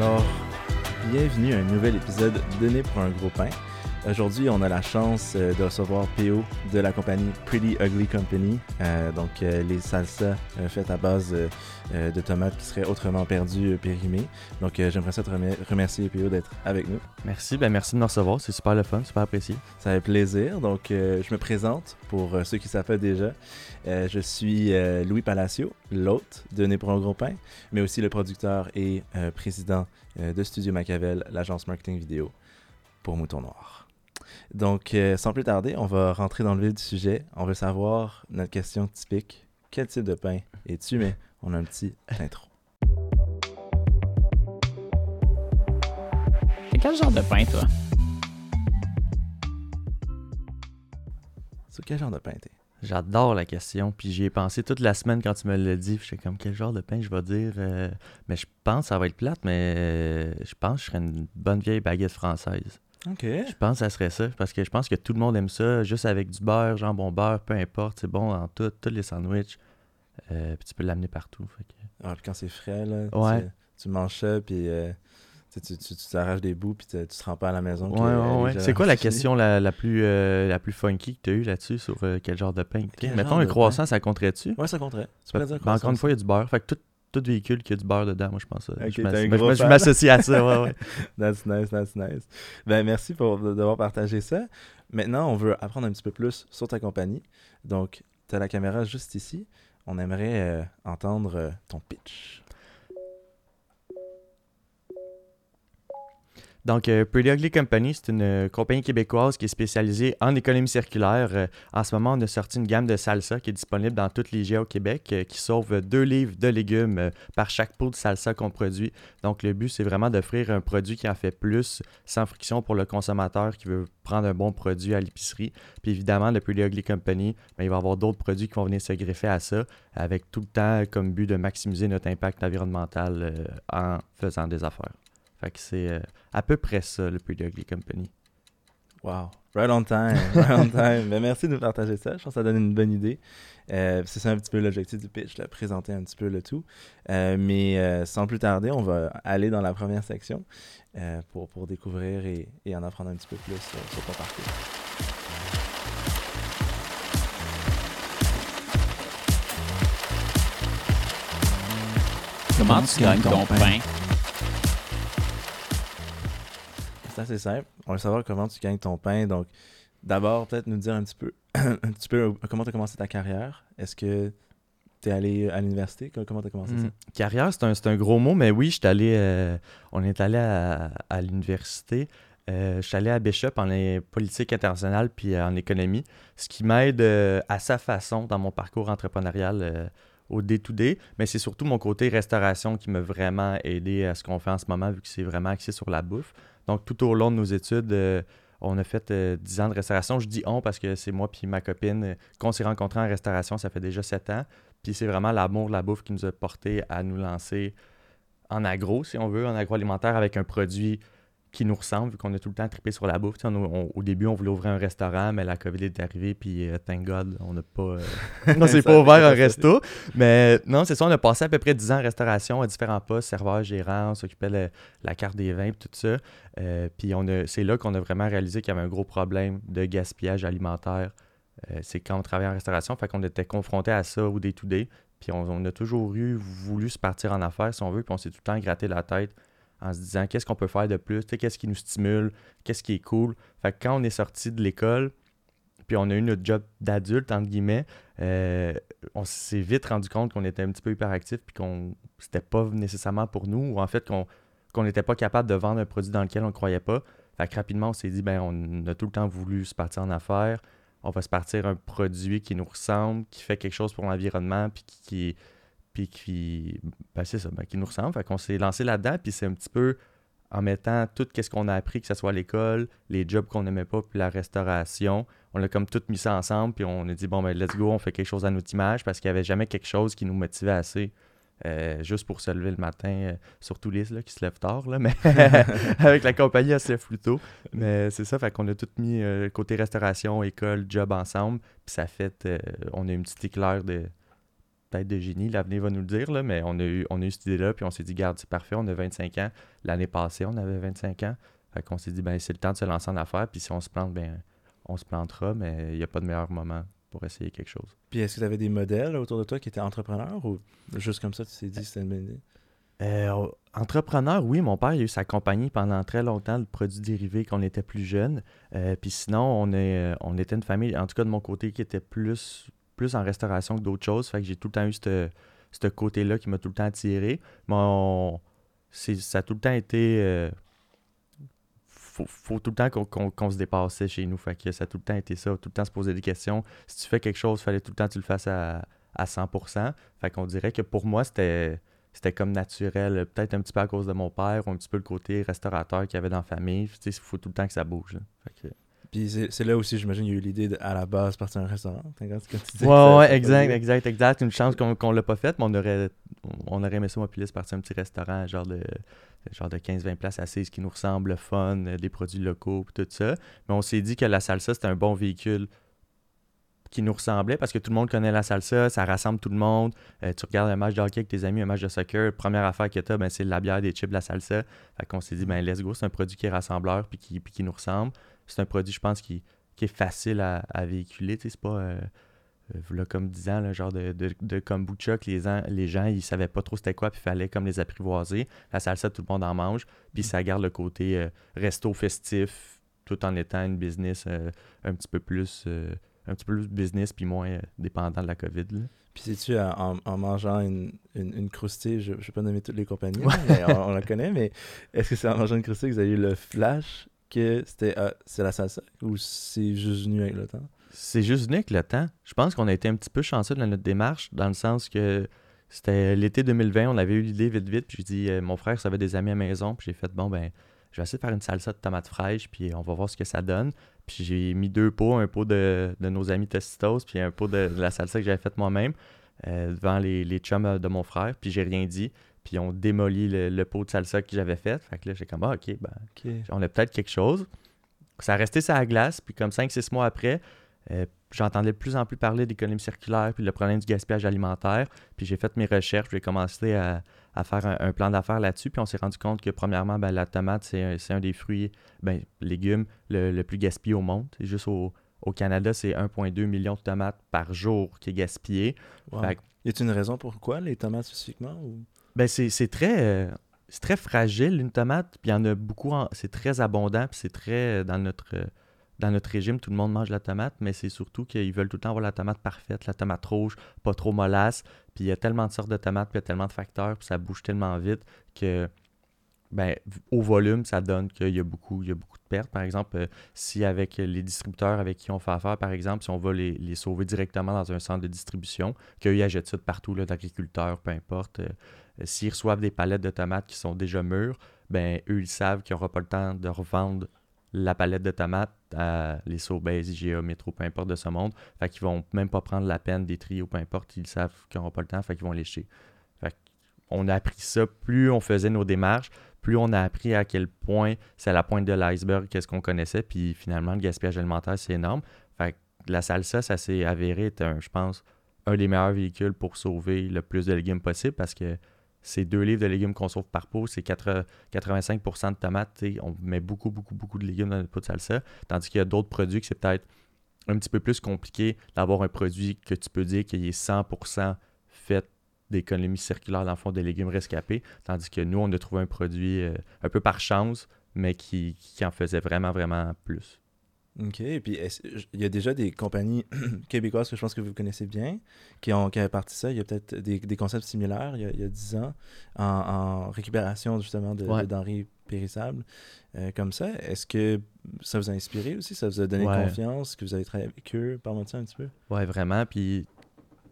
Alors, bienvenue à un nouvel épisode Donné pour un gros pain. Aujourd'hui, on a la chance euh, de recevoir PO de la compagnie Pretty Ugly Company. Euh, donc, euh, les salsas euh, faites à base euh, de tomates qui seraient autrement perdues, périmées. Donc, euh, j'aimerais ça te remer- remercier PO d'être avec nous. Merci, ben merci de nous recevoir, c'est super le fun, super apprécié. Ça fait plaisir. Donc, euh, je me présente pour ceux qui savent déjà. Euh, je suis Louis Palacio, l'hôte de Né pour un gros pain, mais aussi le producteur et président de Studio Machiavel, l'agence marketing vidéo pour Mouton Noir. Donc, euh, sans plus tarder, on va rentrer dans le vif du sujet. On veut savoir notre question typique. Quel type de pain es-tu? Mais on a un petit intro. C'est quel genre de pain, toi? Sur quel genre de pain t'es? J'adore la question, puis j'y ai pensé toute la semaine quand tu me l'as dit, puis j'étais comme quel genre de pain je vais dire. euh, mais je pense que ça va être plate, mais euh, je pense que je serais une bonne vieille baguette française. OK. Je pense que ça serait ça, parce que je pense que tout le monde aime ça, juste avec du beurre, jambon beurre, peu importe, c'est bon dans tout, tous les sandwichs. Euh, puis tu peux l'amener partout. fait que- Ah, puis quand c'est frais, là, Ouais. tu, tu manges ça, puis euh, tu tu- t'arraches des bouts, puis tu tu te rends pas à la maison. Ouais, euh, ouais, ouais. C'est quoi la question la, la plus, euh, la plus funky que tu as eue là-dessus sur quel genre de pain? Mettons un croissant, ça compterait-tu? Ouais, ça compterait. Tu pourrais dire Ben, encore une fois, il y a du beurre. Fait que tout, tout véhicule qui a du beurre dedans, moi, je pense. euh, Ok, je m'associe à ça, ouais, ouais. That's nice, that's nice. Ben, merci pour d'avoir partagé ça. Maintenant, on veut apprendre un petit peu plus sur ta compagnie. Donc, tu as la caméra juste ici. On aimerait euh, entendre euh, ton pitch. Donc, euh, Pretty Ugly Company, c'est une euh, compagnie québécoise qui est spécialisée en économie circulaire. Euh, en ce moment, on a sorti une gamme de salsa qui est disponible dans toutes les GA au Québec, qui sauve deux livres de légumes par chaque pot de salsa qu'on produit. Donc, le but, c'est vraiment d'offrir un produit qui en fait plus, sans friction pour le consommateur qui veut prendre un bon produit à l'épicerie. Puis évidemment, le Pretty Ugly Company, ben, il va y avoir d'autres produits qui vont venir se greffer à ça, avec tout le temps comme but de maximiser notre impact environnemental en faisant des affaires. Fait que c'est euh, à peu près ça, le Pretty Ugly Company. Wow. Right on time. Right on time. Ben, merci de nous partager ça. Je pense que ça donne une bonne idée. Euh, c'est ça un petit peu l'objectif du pitch, là, présenter un petit peu le tout. Euh, mais euh, sans plus tarder, on va aller dans la première section euh, pour, pour découvrir et, et en apprendre un petit peu plus sur, sur ton parcours. Comment tu gagnes ton pain? C'est simple. On veut savoir comment tu gagnes ton pain. Donc, d'abord, peut-être nous dire un petit peu, euh, comment tu as commencé ta carrière? Est-ce que tu es allé à l'université? Comment tu as commencé ça? Mm. Carrière, c'est un, gros mot, mais oui, allé, euh, on est allé à, l'université. Euh, je suis allé à Bishop en politique internationale puis euh, en économie, ce qui m'aide euh, à sa façon dans mon parcours entrepreneurial euh, au day-to-day, mais c'est surtout mon côté restauration qui m'a vraiment aidé à ce qu'on fait en ce moment, vu que c'est vraiment axé sur la bouffe. Donc, tout au long de nos études, euh, on a fait euh, 10 ans de restauration. Je dis on parce que c'est moi puis ma copine euh, qu'on s'est rencontrés en restauration, ça fait déjà 7 ans. Puis c'est vraiment l'amour de la bouffe qui nous a porté à nous lancer en agro, si on veut, en agroalimentaire avec un produit qui nous ressemble, vu qu'on a tout le temps trippé sur la bouffe. On- on- au début, on voulait ouvrir un restaurant, mais la COVID est arrivée, puis euh, thank God, on n'a pas... euh, on s'est pas ouvert un resto. Mais non, c'est ça, on a passé à peu près 10 ans en restauration à différents postes, serveur, gérant, on s'occupait de la carte des vins, puis tout ça. Euh, puis c'est là qu'on a vraiment réalisé qu'il y avait un gros problème de gaspillage alimentaire. Euh, c'est quand on travaillait en restauration, fait qu'on était confronté à ça au day-to-day. Puis on, on a toujours eu, voulu se partir en affaires, si on veut, puis on s'est tout le temps gratté la tête en se disant qu'est-ce qu'on peut faire de plus, qu'est-ce qui nous stimule, qu'est-ce qui est cool? Fait que quand on est sorti de l'école, puis on a eu notre job d'adulte, entre guillemets, euh, on s'est vite rendu compte qu'on était un petit peu hyperactif, puis qu'on c'était pas nécessairement pour nous, ou en fait qu'on qu'on n'était pas capable de vendre un produit dans lequel on ne croyait pas. Fait que rapidement, on s'est dit, ben on a tout le temps voulu se partir en affaires, on va se partir un produit qui nous ressemble, qui fait quelque chose pour l'environnement, puis qui, qui, puis qui, ben c'est ça, ben, qui nous ressemble. Fait qu'on s'est lancé là-dedans, puis c'est un petit peu en mettant tout ce qu'on a appris, que ce soit l'école, les jobs qu'on n'aimait pas, puis la restauration. On a comme tout mis ça ensemble, puis on a dit, bon, ben let's go, on fait quelque chose à notre image, parce qu'il n'y avait jamais quelque chose qui nous motivait assez. euh, juste pour se lever le matin, euh, surtout Lise là, qui se lève tard, là, mais avec la compagnie, elle se lève plus tôt. Mais c'est ça, fait qu'on a tout mis euh, côté restauration, école, job ensemble, puis ça fait, euh, on a une petite éclair de, peut-être de génie, l'avenir va nous le dire, là, mais on a, eu, on a eu cette idée-là, puis on s'est dit, garde, c'est parfait, on a 25 ans. L'année passée, on avait 25 ans. Fait qu'on s'est dit, ben c'est le temps de se lancer en affaires, puis si on se plante, ben on se plantera, mais il n'y a pas de meilleur moment pour essayer quelque chose. Puis est-ce que tu avais des modèles autour de toi qui étaient entrepreneurs ou juste comme ça, tu t'es dit c'était une bonne idée? Euh, entrepreneur, oui, mon père il a eu sa compagnie pendant très longtemps de produits dérivés quand on était plus jeune. Euh, puis sinon, on, est, on était une famille, en tout cas de mon côté, qui était plus, plus en restauration que d'autres choses. Fait que j'ai tout le temps eu ce côté-là qui m'a tout le temps attiré. Mais ça a tout le temps été. Euh, faut, faut, tout le temps qu'on se dépassait chez nous. Fait que ça a tout le temps été ça, tout le temps se poser des questions. Si tu fais quelque chose, il fallait tout le temps que tu le fasses à, à 100%. Fait qu'on dirait que pour moi, c'était c'était comme naturel, peut-être un petit peu à cause de mon père ou un petit peu le côté restaurateur qu'il y avait dans la famille. Il faut tout le temps que ça bouge. Puis c'est là aussi, j'imagine, il y a eu l'idée à la base de partir un restaurant. ouais, ouais, exact, exact, exact. Une chance qu'on ne l'a pas faite, mais on aurait, on aurait aimé ça, moi, puis partir un petit restaurant, genre de genre de 15-20 places assises qui nous ressemblent, le fun, des produits locaux, tout ça. Mais on s'est dit que la salsa, c'était un bon véhicule qui nous ressemblait parce que tout le monde connaît la salsa, ça rassemble tout le monde. Euh, tu regardes un match de hockey avec tes amis, un match de soccer, première affaire que tu as, ben, c'est la bière, des chips, la salsa. Fait qu'on s'est dit, ben let's go, c'est un produit qui est rassembleur puis qui, qui nous ressemble. C'est un produit, je pense, qui, qui est facile à, véhiculer. C'est pas, euh, euh comme disant, le genre de, de, de kombucha que les, les gens, ils savaient pas trop c'était quoi, puis il fallait comme les apprivoiser. La salsa, tout le monde en mange, puis ça garde le côté euh, resto festif, tout en étant une business un petit peu plus un petit peu plus business puis moins euh, dépendant de la COVID. Puis c'est-tu en, mangeant une, une, croustille, je ne vais pas nommer toutes les compagnies, mais on, la connaît, mais est-ce que c'est en mangeant une croustille que vous avez eu le flash que c'était ah, c'est la salsa ou c'est juste venu avec le temps? C'est juste venu avec le temps. Je pense qu'on a été un petit peu chanceux dans notre démarche, dans le sens que c'était l'été 2020, on avait eu l'idée vite vite, puis j'ai dit, euh, mon frère, ça avait des amis à maison, puis j'ai fait, bon, ben, je vais essayer de faire une salsa de tomates fraîches, puis on va voir ce que ça donne. Puis j'ai mis deux pots, un pot de, nos amis Tostitos, puis un pot de, la salsa que j'avais faite moi-même euh, devant les, les chums de mon frère. Puis j'ai rien dit. Puis on démolit le, pot de salsa que j'avais fait. Fait que là, j'ai comme, ah, ok, ben, on a peut-être quelque chose. Ça a resté sur la glace. Puis comme 5-6 mois après, euh, j'entendais de plus en plus parler d'économie circulaire, puis le problème du gaspillage alimentaire. Puis j'ai fait mes recherches, j'ai commencé à, à faire un, plan d'affaires là-dessus. Puis on s'est rendu compte que, premièrement, ben, la tomate, c'est un, des fruits, ben, légumes, le, plus gaspillé au monde. C'est juste au, Canada, c'est 1,2 million de tomates par jour qui est gaspillé. Wow. y a une raison pourquoi les tomates spécifiquement ou... ben, c'est très. Euh, c'est très fragile une tomate, puis il y en a beaucoup, c'est très abondant, c'est très euh, dans notre dans notre régime, tout le monde mange la tomate, mais c'est surtout qu'ils veulent tout le temps avoir la tomate parfaite, la tomate rouge, pas trop mollasse. Puis il y a tellement de sortes de tomates, puis il y a tellement de facteurs, puis ça bouge tellement vite que, ben, au volume, ça donne qu'il y a beaucoup, il y a beaucoup de pertes. Par exemple, euh, si avec les distributeurs avec qui on fait affaire, par exemple, si on va les, sauver directement dans un centre de distribution, qu'ils achètent ça de partout, d'agriculteurs, peu importe, euh, s'ils reçoivent des palettes de tomates qui sont déjà mûres, ben, eux, ils savent qu'ils n'auront pas le temps de revendre la palette de tomates à les Sobeys, IGA, Métro, peu importe de ce monde. Fait qu'ils vont même pas prendre la peine des trios, peu importe. Ils savent qu'ils n'auront pas le temps, fait qu'ils vont lécher. Fait on a appris ça. Plus on faisait nos démarches, plus on a appris à quel point c'est la pointe de l'iceberg, qu'est-ce qu'on connaissait. Puis finalement, le gaspillage alimentaire, c'est énorme. Fait que la salsa, ça s'est avéré être, je pense, un des meilleurs véhicules pour sauver le plus de légumes possible parce que c'est deux livres de légumes qu'on sauve par pot, c'est 85% de tomates. On met beaucoup, beaucoup, beaucoup de légumes dans notre pot de salsa. Tandis qu'il y a d'autres produits que c'est peut-être un petit peu plus compliqué d'avoir un produit que tu peux dire qu'il est 100% fait d'économie circulaire dans le fond des légumes rescapés. Tandis que nous, on a trouvé un produit euh, un peu par chance, mais qui, qui en faisait vraiment, vraiment plus. OK. Et puis, il y a déjà des compagnies québécoises que je pense que vous connaissez bien qui ont, qui avaient parti ça? Il y a peut-être des, concepts similaires il y a, 10 ans en, récupération justement de, denrées périssables euh, comme ça. Est-ce que ça vous a inspiré aussi? Ça vous a donné confiance que vous avez travaillé avec eux? Parle-moi de ça un petit peu. Oui, vraiment. Puis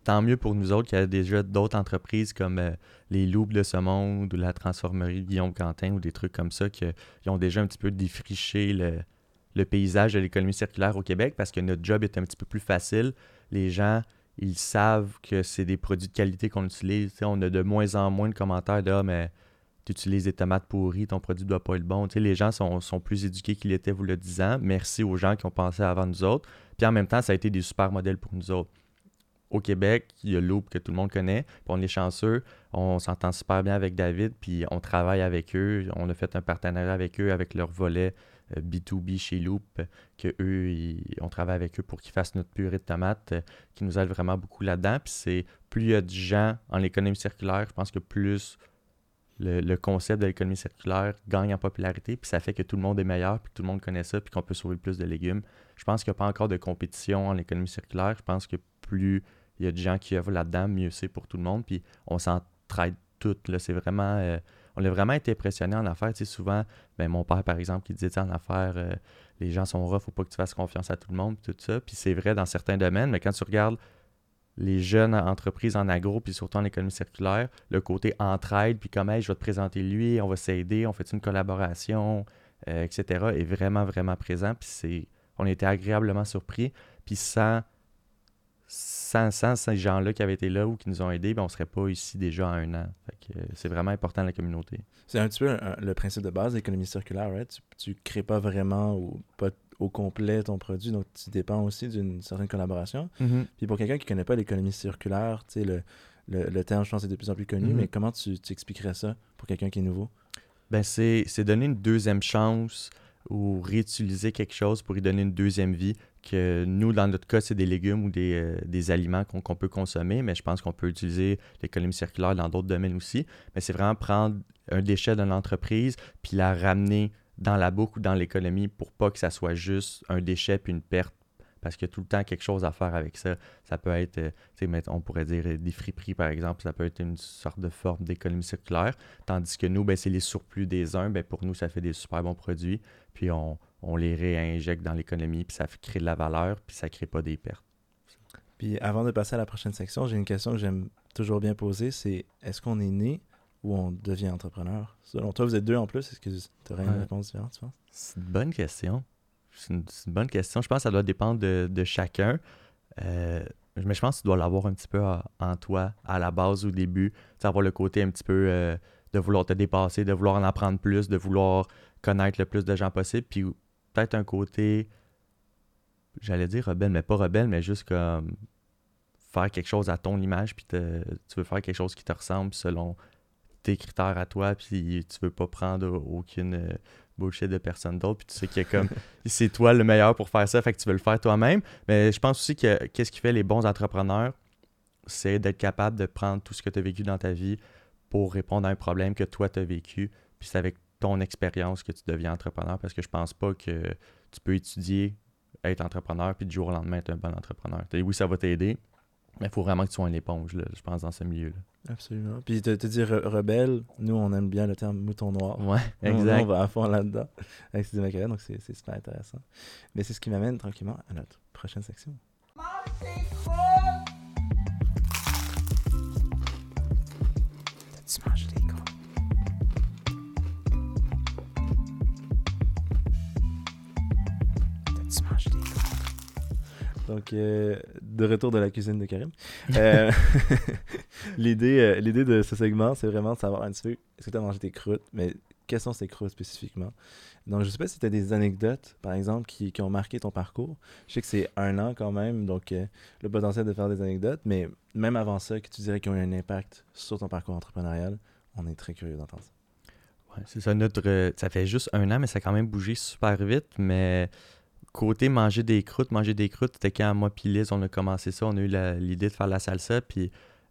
tant mieux pour nous autres qu'il y a déjà d'autres entreprises comme euh, les Loups de ce monde ou la transformerie Guillaume Quentin ou des trucs comme ça qui ont déjà un petit peu défriché le le paysage de l'économie circulaire au Québec parce que notre job est un petit peu plus facile. Les gens, ils savent que c'est des produits de qualité qu'on utilise. on a de moins en moins de commentaires de ah, mais tu utilises des tomates pourries, ton produit ne doit pas être bon. les gens sont, plus éduqués qu'ils l'étaient vous le disant. Merci aux gens qui ont pensé avant nous autres. Puis en même temps, ça a été des super modèles pour nous autres. au Québec, il y a Loop que tout le monde connaît, puis on est chanceux, on s'entend super bien avec David, puis on travaille avec eux, on a fait un partenariat avec eux avec leur volet B2B chez Loop, que eux, on travaille avec eux pour qu'ils fassent notre purée de tomates, qui nous aide vraiment beaucoup là-dedans. Puis c'est plus il y a de gens en économie circulaire, je pense que plus le, concept de l'économie circulaire gagne en popularité, puis ça fait que tout le monde est meilleur, puis tout le monde connaît ça, puis qu'on peut sauver plus de légumes. Je pense qu'il n'y a pas encore de compétition en économie circulaire. Je pense que plus il y a de gens qui œuvrent là-dedans, mieux c'est pour tout le monde, puis on s'entraide toutes. C'est vraiment. Euh, on a vraiment été impressionné en affaires. Tu souvent, ben, mon père, par exemple, qui disait en affaires, euh, les gens sont rough, faut pas que tu fasses confiance à tout le monde, tout ça. Puis c'est vrai dans certains domaines, mais quand tu regardes les jeunes entreprises en agro, puis surtout en économie circulaire, le côté entraide, puis comme, je vais te présenter lui, on va s'aider, on fait une collaboration, euh, etc., est vraiment, vraiment présent. Puis c'est, on été agréablement surpris. Puis sans, sans, ces gens-là qui avaient été là ou qui nous ont aidés, ben on ne serait pas ici déjà à un an. Euh, c'est vraiment important la communauté. C'est un petit peu le principe de base de l'économie circulaire, Tu ne crées pas vraiment ou pas au complet ton produit, donc tu dépends aussi d'une certaine collaboration. Mm-hmm. Puis pour quelqu'un qui ne connaît pas l'économie circulaire, sais, le, le, terme, je pense, est de plus en plus connu, mm-hmm. mais comment tu, tu, expliquerais ça pour quelqu'un qui est nouveau? Ben, c'est donner une deuxième chance ou réutiliser quelque chose pour y donner une deuxième vie. Que nous, dans notre cas, c'est des légumes ou des, euh, des aliments qu'on peut consommer, mais je pense qu'on peut utiliser l'économie circulaire dans d'autres domaines aussi. Mais c'est vraiment prendre un déchet d'une entreprise puis la ramener dans la boucle ou dans l'économie pour pas que ça soit juste un déchet puis une perte parce qu'il y a tout le temps quelque chose à faire avec ça. Ça peut être, euh, on pourrait dire des friperies par exemple, ça peut être une sorte de forme d'économie circulaire. Tandis que nous, ben, c'est les surplus des uns, ben, pour nous, ça fait des super bons produits. Puis on, les réinjecte dans l'économie, puis ça crée de la valeur, puis ça crée pas des pertes. Puis avant de passer à la prochaine section, j'ai une question que j'aime toujours bien poser, c'est est-ce qu'on est né ou on devient entrepreneur? Selon toi, vous êtes deux en plus, est-ce que tu aurais une réponse différente, tu penses? C'est une bonne question. C'est une, bonne question. Je pense que ça doit dépendre de, chacun. Euh, mais je pense que tu dois l'avoir un petit peu en toi, à la base, au début. Tu avoir le côté un petit peu euh, de vouloir te dépasser, de vouloir en apprendre plus, de vouloir connaître le plus de gens possible. Puis peut-être un côté, j'allais dire rebelle, mais pas rebelle, mais juste comme faire quelque chose à ton image, puis tu veux faire quelque chose qui te ressemble selon tes critères à toi, puis tu veux pas prendre aucune euh, bullshit de personne d'autre, puis tu sais qu'il y a comme c'est toi le meilleur pour faire ça, fait que tu veux le faire toi-même. Mais je pense aussi que qu'est-ce qui fait les bons entrepreneurs, c'est d'être capable de prendre tout ce que tu as vécu dans ta vie pour répondre à un problème que toi tu as vécu, puis c'est avec ton expérience que tu deviens entrepreneur parce que je pense pas que tu peux étudier, être entrepreneur, puis du jour au lendemain être un bon entrepreneur. Oui, ça va t'aider, mais il faut vraiment que tu sois une éponge, je pense, dans ce milieu-là. Absolument. Puis te, te dire rebelle, nous, on aime bien le terme mouton noir. Ouais, exact. on va à fond là-dedans avec ces donc c'est super intéressant. Mais c'est ce qui m'amène tranquillement à notre prochaine section. Tu Donc, euh, de retour de la cuisine de Karim. Euh, l'idée, euh, l'idée de ce segment, c'est vraiment de savoir un petit peu est-ce que tu as mangé tes croûtes, mais quelles sont ces croûtes spécifiquement? Donc, je sais pas si tu as des anecdotes, par exemple, qui, qui, ont marqué ton parcours. Je sais que c'est un an quand même, donc le potentiel de faire des anecdotes, mais même avant ça, que tu dirais qu'ils ont eu un impact sur ton parcours entrepreneurial, on est très curieux d'entendre ça. Ouais, c'est ça, notre. Ça fait juste un an, mais ça a quand même bougé super vite, mais côté manger des croûtes, manger des croûtes, c'était quand moi puis on a commencé ça, on a eu l'idée de faire la salsa, puis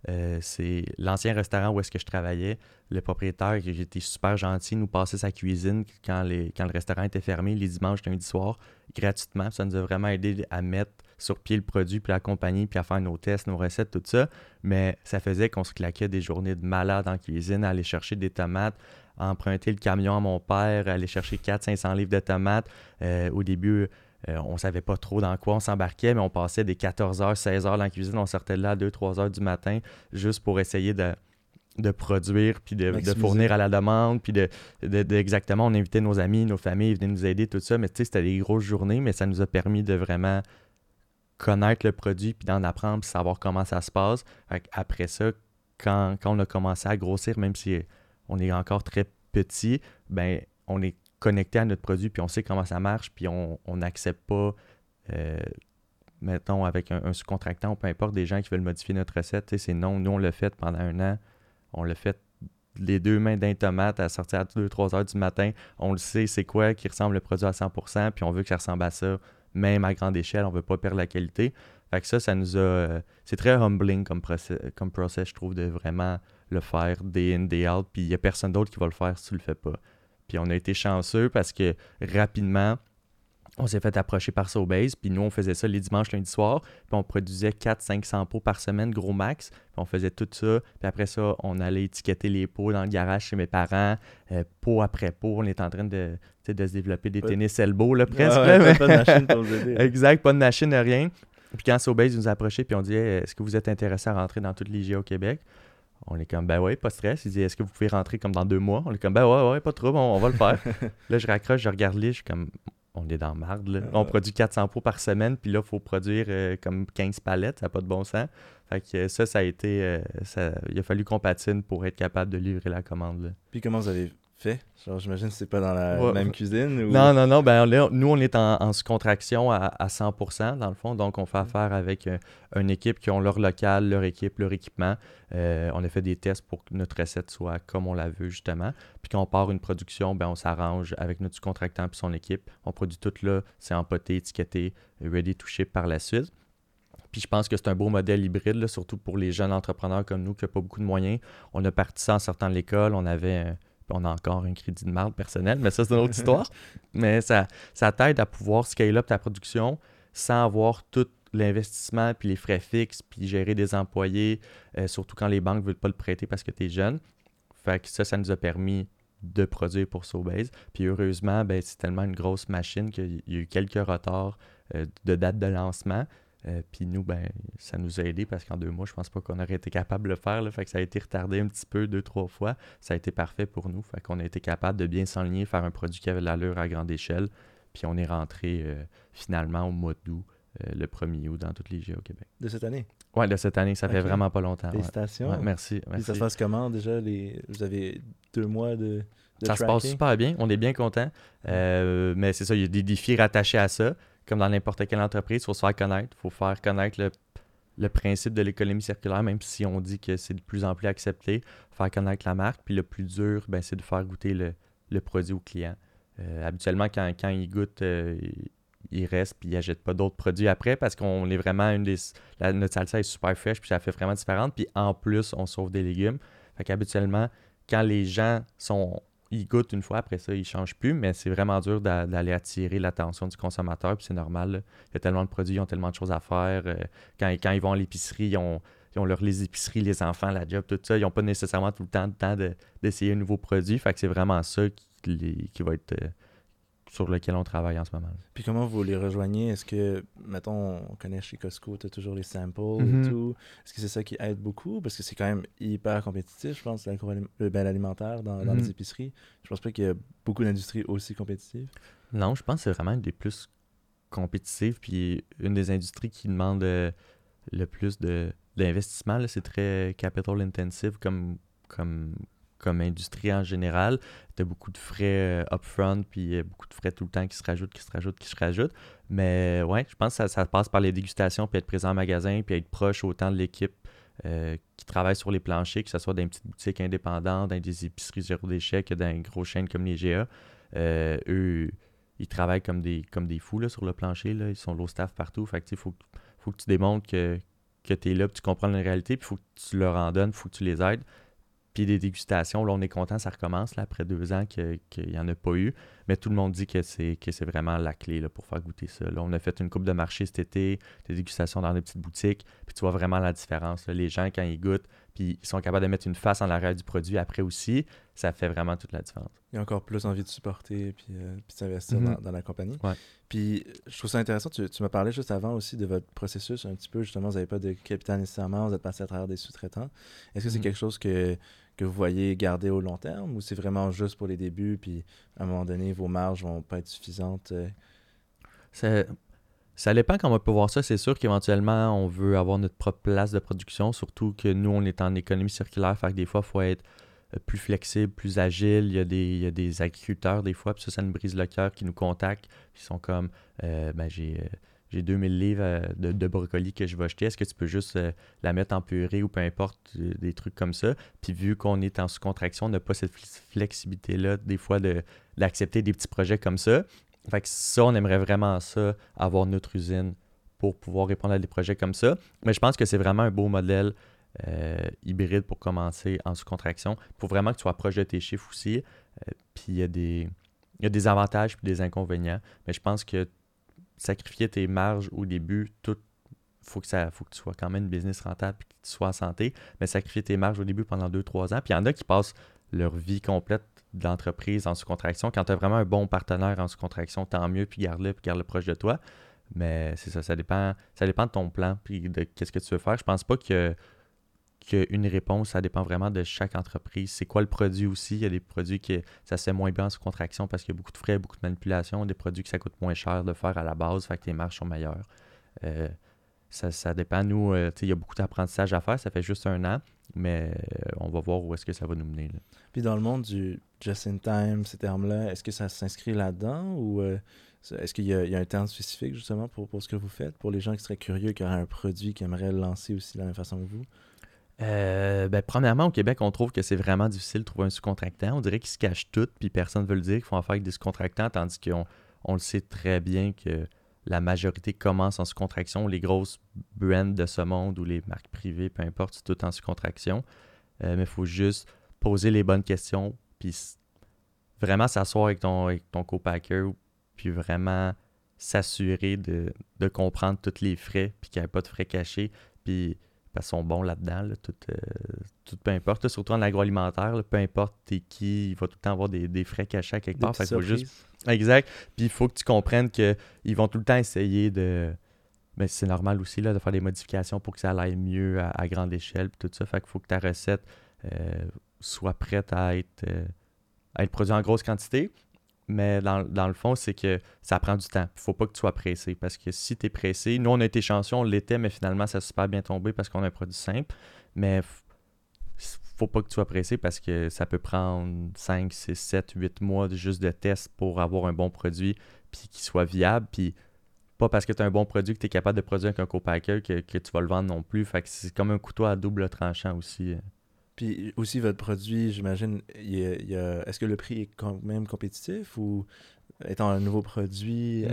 euh, c'est l'ancien restaurant où est-ce que je travaillais, le propriétaire, qui était super gentil, nous passait sa cuisine quand, quand le restaurant était fermé, les dimanches, lundi soir, gratuitement. Ça nous a vraiment aidé à mettre sur pied le produit, puis l'accompagner, puis à faire nos tests, nos recettes, tout ça. Mais ça faisait qu'on se claquait des journées de malade en cuisine, à aller chercher des tomates, emprunter le camion à mon père, aller chercher 400-500 livres de tomates. Euh, au début, euh, on savait pas trop dans quoi on s'embarquait, mais on passait des 14h, 16h dans la cuisine. On sortait de là à 2-3 h du matin juste pour essayer de, produire, puis de, fournir à la demande, puis de, exactement, on invitait nos amis, nos familles, ils venaient nous aider, tout ça. Mais tu sais, c'était des grosses journées, mais ça nous a permis de vraiment connaître le produit, puis d'en apprendre, puis savoir comment ça se passe. Après ça, quand, quand, on a commencé à grossir, même si on est encore très petit, ben on est connecté à notre produit, puis on sait comment ça marche, puis on n'accepte pas euh, mettons, avec un, sous-contractant ou peu importe, des gens qui veulent modifier notre recette. C'est non, nous, on l'a fait pendant un an. On l'a fait les deux mains d'un tomate à sortir à 2-3 heures du matin. On le sait, c'est quoi qui ressemble le produit à 100%, puis on veut que ça ressemble à ça, même à grande échelle. On veut pas perdre la qualité. Fait que ça, ça nous a. Euh, c'est très humbling comme process, comme je trouve, de vraiment le faire day in, day out. Puis il n'y a personne d'autre qui va le faire si tu le fais pas. Puis on a été chanceux parce que rapidement, on s'est fait approcher par Sobase, puis nous, on faisait ça les dimanches, lundi soir, puis on produisait 400-500 pots par semaine, gros max, puis on faisait tout ça, puis après ça, on allait étiqueter les pots dans le garage chez mes parents, euh, pot après pot, on est en train de, de se développer des tennis elbow, là, presque. pas de machine pour vous aider. exact, pas de machine, rien. Puis quand Sobase nous a approchés, puis on dit Est-ce que vous êtes intéressé à rentrer dans toutes les au Québec? On est comme, ben ouais, pas de stress. Il dit, est-ce que vous pouvez rentrer comme dans deux mois? On est comme, ben ouais, ouais, pas trop, on, on va le faire. là, je raccroche, je regarde les, je suis comme, on est dans marde. Là. On produit 400 pots par semaine, puis là, il faut produire euh, comme 15 palettes, ça n'a pas de bon sens. Fait que ça, ça a été. Euh, ça, il a fallu qu'on patine pour être capable de livrer la commande. Puis comment vous avez fait? Genre, j'imagine que c'est pas dans la même cuisine ou... Non, non, non. Ben, nous, on est en, sous-contraction à, 100%, dans le fond. Donc, on fait affaire avec euh, une équipe qui ont leur local, leur équipe, leur équipement. Euh, on a fait des tests pour que notre recette soit comme on la veut, justement. Puis quand on part une production, ben, on s'arrange avec notre sous-contractant et son équipe. On produit tout là, c'est empoté, étiqueté, ready to ship par la suite. Puis je pense que c'est un beau modèle hybride, surtout pour les jeunes entrepreneurs comme nous qui n'ont pas beaucoup de moyens. On a parti ça en sortant de l'école. On avait on a encore un crédit de marde personnel, mais ça, c'est une autre histoire. Mais ça, ça t'aide à pouvoir scale up ta production sans avoir tout l'investissement, puis les frais fixes, puis gérer des employés, euh, surtout quand les banques ne veulent pas le prêter parce que tu es jeune. Fait que ça, ça nous a permis de produire pour Sobase. Puis heureusement, ben, c'est tellement une grosse machine qu'il y a eu quelques retards euh, de date de lancement. Euh, puis nous, ben, ça nous a aidé parce qu'en deux mois, je pense pas qu'on aurait été capable de le faire. Là, fait que ça a été retardé un petit peu, deux, trois fois. Ça a été parfait pour nous. Fait qu'on a été capable de bien s'enligner, faire un produit qui avait de l'allure à grande échelle. Puis on est rentré euh, finalement au mois d'août, euh, le 1er août, dans toutes les GA au Québec. De cette année? Oui, de cette année. Ça fait vraiment pas longtemps. Félicitations. merci, merci. ça se passe comment déjà? Les... Vous avez deux mois de. ça se passe super bien. On est bien content. mais c'est ça, il y a des défis rattachés à ça comme dans n'importe quelle entreprise, il faut se faire connaître. Il faut faire connaître le, principe de l'économie circulaire, même si on dit que c'est de plus en plus accepté. Faire connaître la marque. Puis le plus dur, ben, c'est de faire goûter le, produit au client. Euh, habituellement, quand, quand il goûte, euh, il reste puis il n'achète pas d'autres produits après parce qu'on est vraiment une des. notre salsa est super fraîche puis ça fait vraiment différente. Puis en plus, on sauve des légumes. Fait qu'habituellement, quand les gens sont il goûte une fois, après ça, il ne change plus, mais c'est vraiment dur d'aller attirer l'attention du consommateur, puis c'est normal. Il y a tellement de produits, ils ont tellement de choses à faire. Euh, quand, ils vont à l'épicerie, ils ont, leur, les épiceries, les enfants, la job, tout ça. Ils n'ont pas nécessairement tout le temps, temps d'essayer un nouveau produit. Fait que c'est vraiment ça qui, qui va être euh, sur lequel on travaille en ce moment. Puis comment vous les rejoignez? Est-ce que, mettons, on connaît chez Costco, tu as toujours les samples et mhm. tout. Est-ce que c'est ça qui aide beaucoup? Parce que c'est quand même hyper compétitif, je pense, le bel alimentaire dans, les mhm. épiceries. Je pense pas qu'il y a beaucoup d'industries aussi compétitives. Non, je pense que c'est vraiment une des plus compétitives. Puis une des industries qui demande euh, le plus d'investissement. C'est très capital intensive comme, comme, comme industrie en général. Tu as beaucoup de frais euh, upfront, puis beaucoup de frais tout le temps qui se rajoutent, qui se rajoutent, qui se rajoutent. Mais ouais, je pense que ça, passe par les dégustations, puis être présent en magasin, puis être proche autant de l'équipe euh, qui travaille sur les planchers, que ce soit dans une petite boutique indépendante, dans des épiceries zéro déchet, que dans une grosse chaîne comme les GA. Euh, eux, ils travaillent comme des, comme des fous là, sur le plancher. Là. Ils sont low staff partout. Fait que faut, faut que tu démontres que, que tu es là, que tu comprends la réalité, puis faut que tu leur en donnes, faut que tu les aides. Puis des dégustations, là, on est content, ça recommence là, après deux ans qu'il n'y en a pas eu. Mais tout le monde dit que c'est que c'est vraiment la clé là, pour faire goûter ça. Là, on a fait une coupe de marché cet été, des dégustations dans des petites boutiques, puis tu vois vraiment la différence. Les gens, quand ils goûtent, puis ils sont capables de mettre une face en l'arrière du produit après aussi, ça fait vraiment toute la différence. Il y a encore plus envie de supporter puis, euh, puis s'investir mhm. dans, la compagnie. Puis je trouve ça intéressant, tu, tu m'as parlé juste avant aussi de votre processus un petit peu, justement, vous n'avez pas de capital nécessairement, vous êtes passé à travers des sous-traitants. Est-ce que c'est mhm. quelque chose que que vous voyez garder au long terme ou c'est vraiment juste pour les débuts, puis à un moment donné, vos marges vont pas être suffisantes? Euh? Ça, dépend quand on peut voir ça. C'est sûr qu'éventuellement, on veut avoir notre propre place de production, surtout que nous, on est en économie circulaire, fait que des fois, il faut être euh, plus flexible, plus agile. Il y, a des, il y a des agriculteurs des fois, puis ça, ça nous brise le cœur, qui nous contactent, qui sont comme, euh, ben, j'ai j'ai 2000 livres euh, de, de brocolis que je vais acheter. Est-ce que tu peux juste euh, la mettre en purée ou peu importe, euh, des trucs comme ça? Puis vu qu'on est en sous-contraction, on n'a pas cette flex- flexibilité-là, des fois, de- d'accepter des petits projets comme ça. Fait que ça, on aimerait vraiment ça, avoir notre usine pour pouvoir répondre à des projets comme ça. Mais je pense que c'est vraiment un beau modèle euh, hybride pour commencer en sous-contraction, pour vraiment que tu sois proche de tes chiffres aussi. Euh, puis il y, a des- il y a des avantages puis des inconvénients. Mais je pense que sacrifier tes marges au début, tout faut que ça faut que tu sois quand même une business rentable puis que tu sois en santé, mais sacrifier tes marges au début pendant 2-3 ans. Puis il y en a qui passent leur vie complète d'entreprise en sous-contraction. Quand tu as vraiment un bon partenaire en sous-contraction, tant mieux, puis garde-le, puis garde-le proche de toi. Mais c'est ça, ça dépend, ça dépend de ton plan, puis de qu'est-ce que tu veux faire. Je pense pas que qu'une réponse, ça dépend vraiment de chaque entreprise. C'est quoi le produit aussi? Il y a des produits que ça se fait moins bien en sous-contraction parce qu'il y a beaucoup de frais, beaucoup de manipulation, des produits que ça coûte moins cher de faire à la base, fait que tes marges sont meilleures. Euh, ça, ça dépend. Nous, euh, il y a beaucoup d'apprentissage à faire. Ça fait juste un an, mais euh, on va voir où est-ce que ça va nous mener. Puis dans le monde du just-in-time, ces termes-là, est-ce que ça s'inscrit là-dedans ou euh, est-ce qu'il y, a il y a un terme spécifique justement pour, pour ce que vous faites, pour les gens qui seraient curieux, qui auraient un produit, qui aimeraient le lancer aussi de la même façon que vous? Euh, ben, premièrement, au Québec, on trouve que c'est vraiment difficile de trouver un sous-contractant. On dirait qu'ils se cachent tout, puis personne ne veut le dire, qu'ils font affaire avec des sous-contractants, tandis qu'on on le sait très bien que la majorité commence en sous-contraction. Les grosses brands de ce monde ou les marques privées, peu importe, c'est tout en sous-contraction. Euh, mais il faut juste poser les bonnes questions, puis vraiment s'asseoir avec ton, avec ton co-packer, puis vraiment s'assurer de, de comprendre tous les frais, puis qu'il n'y ait pas de frais cachés, puis qu'ils sont bons là-dedans, là, tout, euh, tout peu importe, là, surtout en agroalimentaire, là, peu importe t'es qui, il va tout le temps avoir des, des frais cachés à quelque part. Fait faut juste? Exact. Puis il faut que tu comprennes qu'ils vont tout le temps essayer de. Mais c'est normal aussi là, de faire des modifications pour que ça aille mieux à, à grande échelle. Puis tout ça. Fait qu'il faut que ta recette euh, soit prête à être, euh, à être en grosse quantité. Mais dans, dans le fond, c'est que ça prend du temps. Il faut pas que tu sois pressé. Parce que si tu es pressé, nous on a été chanceux, on l'était, mais finalement ça a super bien tombé parce qu'on a un produit simple. Mais faut pas que tu sois pressé parce que ça peut prendre 5, 6, 7, 8 mois juste de test pour avoir un bon produit puis qui soit viable. Puis pas parce que tu as un bon produit que tu es capable de produire avec un co-packer que, que tu vas le vendre non plus. Fait que c'est comme un couteau à double tranchant aussi. Puis aussi, votre produit, j'imagine, il y a- il y a- est-ce que le prix est quand même compétitif ou étant un nouveau produit,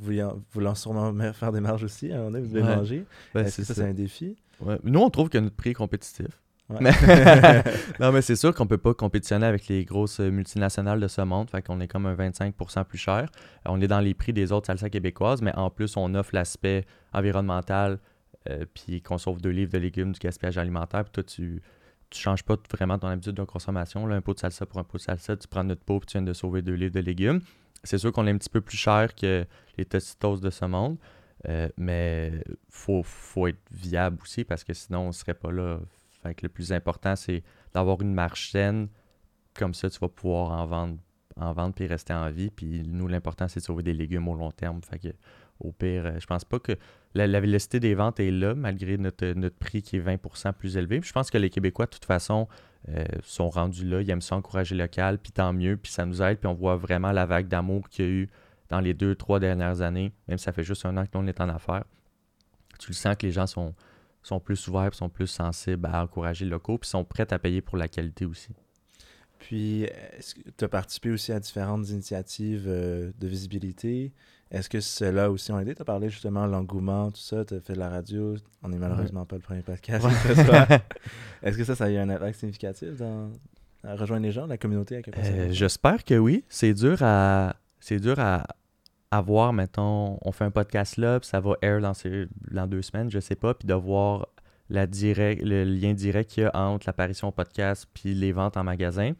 vous en- voulant sûrement me- faire des marges aussi, à un moment donné, vous devez Ouais. manger. Ben, Est-ce que ça, c'est un défi? Ouais. Nous, on trouve que notre prix est compétitif. Ouais. Mais- non, mais c'est sûr qu'on peut pas compétitionner avec les grosses multinationales de ce monde. Fait qu'on est comme un 25% plus cher. On est dans les prix des autres salsas québécoises, mais en plus, on offre l'aspect environnemental, euh, puis qu'on sauve deux livres de légumes du gaspillage alimentaire. Puis toi, tu tu changes pas vraiment ton habitude de consommation. Un pot de salsa pour un pot de salsa, tu prends notre pot puis tu viens de sauver deux livres de légumes. C'est sûr qu'on est un petit peu plus cher que les Tostitos de ce monde. Euh, mais faut, faut être viable aussi parce que sinon on serait pas là. Fait que le plus important, c'est d'avoir une marge saine. Comme ça, tu vas pouvoir en vendre, en vendre puis rester en vie. Puis nous, l'important, c'est de sauver des légumes au long terme. Fait que au pire, euh, je pense pas que la, vélocité des ventes est là, malgré notre, notre prix qui est 20% plus élevé. Je pense que les Québécois, de toute façon, euh, sont rendus là. Ils aiment ça encourager local, puis tant mieux. Puis ça nous aide. Puis on voit vraiment la vague d'amour qu'il y a eu dans les deux, trois dernières années, même si ça fait juste un an que l'on est en affaires, tu le sens que les gens sont, plus ouverts, sont plus sensibles à encourager le locaux, puis sont prêts à payer pour la qualité aussi. Puis, tu as participé aussi à différentes initiatives euh, de visibilité? Est-ce que cela aussi ont aidé? Tu as parlé justement de l'engouement, tout ça, tu as fait de la radio. On n'est malheureusement pas le premier podcast. Est-ce que ça, ça a eu un impact significatif dans à rejoindre les gens, la communauté à? Euh, J'espère que oui. C'est dur à. C'est dur à, à voir, mettons, on fait un podcast là, puis ça va air dans, ces- dans deux semaines, je sais pas, puis de voir la direct, le lien direct qu'il y a entre l'apparition au podcast puis les ventes en magasin.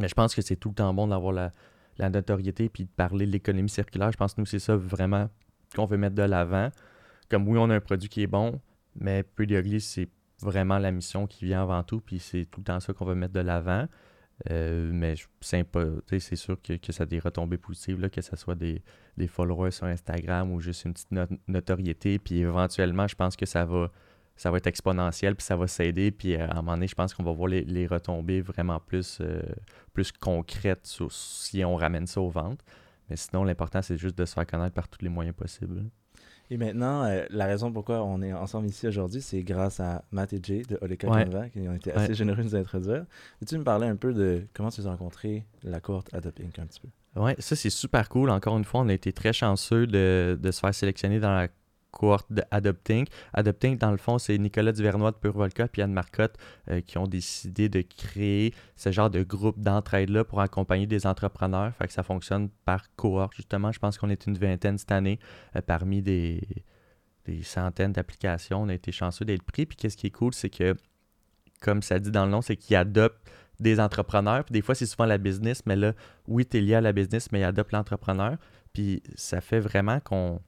Mais je pense que c'est tout le temps bon d'avoir la, notoriété puis de parler de l'économie circulaire. Je pense que nous, c'est ça vraiment qu'on veut mettre de l'avant. Comme oui, on a un produit qui est bon, mais Ugly, c'est vraiment la mission qui vient avant tout, puis c'est tout le temps ça qu'on veut mettre de l'avant. Euh, mais c'est sûr que, ça a des retombées positives, que ce soit des, followers sur Instagram ou juste une petite no- notoriété. Puis éventuellement, je pense que ça va, ça va être exponentiel, puis ça va s'aider. Puis euh, à un moment donné, je pense qu'on va voir les, les retombées vraiment plus, euh, plus concrètes sur- si on ramène ça aux ventes. Mais sinon, l'important, c'est juste de se faire connaître par tous les moyens possibles. Et maintenant, euh, la raison pourquoi on est ensemble ici aujourd'hui, c'est grâce à Matt et Jay de Oleka Ouais. Canva qui ont été assez Ouais. généreux de nous introduire. Peux-tu me parler un peu de comment tu as rencontré la cohorte Adopt Inc. un petit peu? Ouais, ça c'est super cool. Encore une fois, on a été très chanceux de, de se faire sélectionner dans la cohorte de Adopting. Adopting, dans le fond, c'est Nicolas Duvernois de Pure Volca et Anne Marcotte euh, qui ont décidé de créer ce genre de groupe d'entraide-là pour accompagner des entrepreneurs. Fait que ça fonctionne par cohorte, justement. Je pense qu'on est une vingtaine cette année euh, parmi des, des centaines d'applications. On a été chanceux d'être pris. Puis qu'est-ce qui est cool, c'est que, comme ça dit dans le nom, c'est qu'ils adoptent des entrepreneurs. Puis des fois, c'est souvent la business, mais là, oui, tu es lié à la business, mais ils adoptent l'entrepreneur. Puis ça fait vraiment qu'on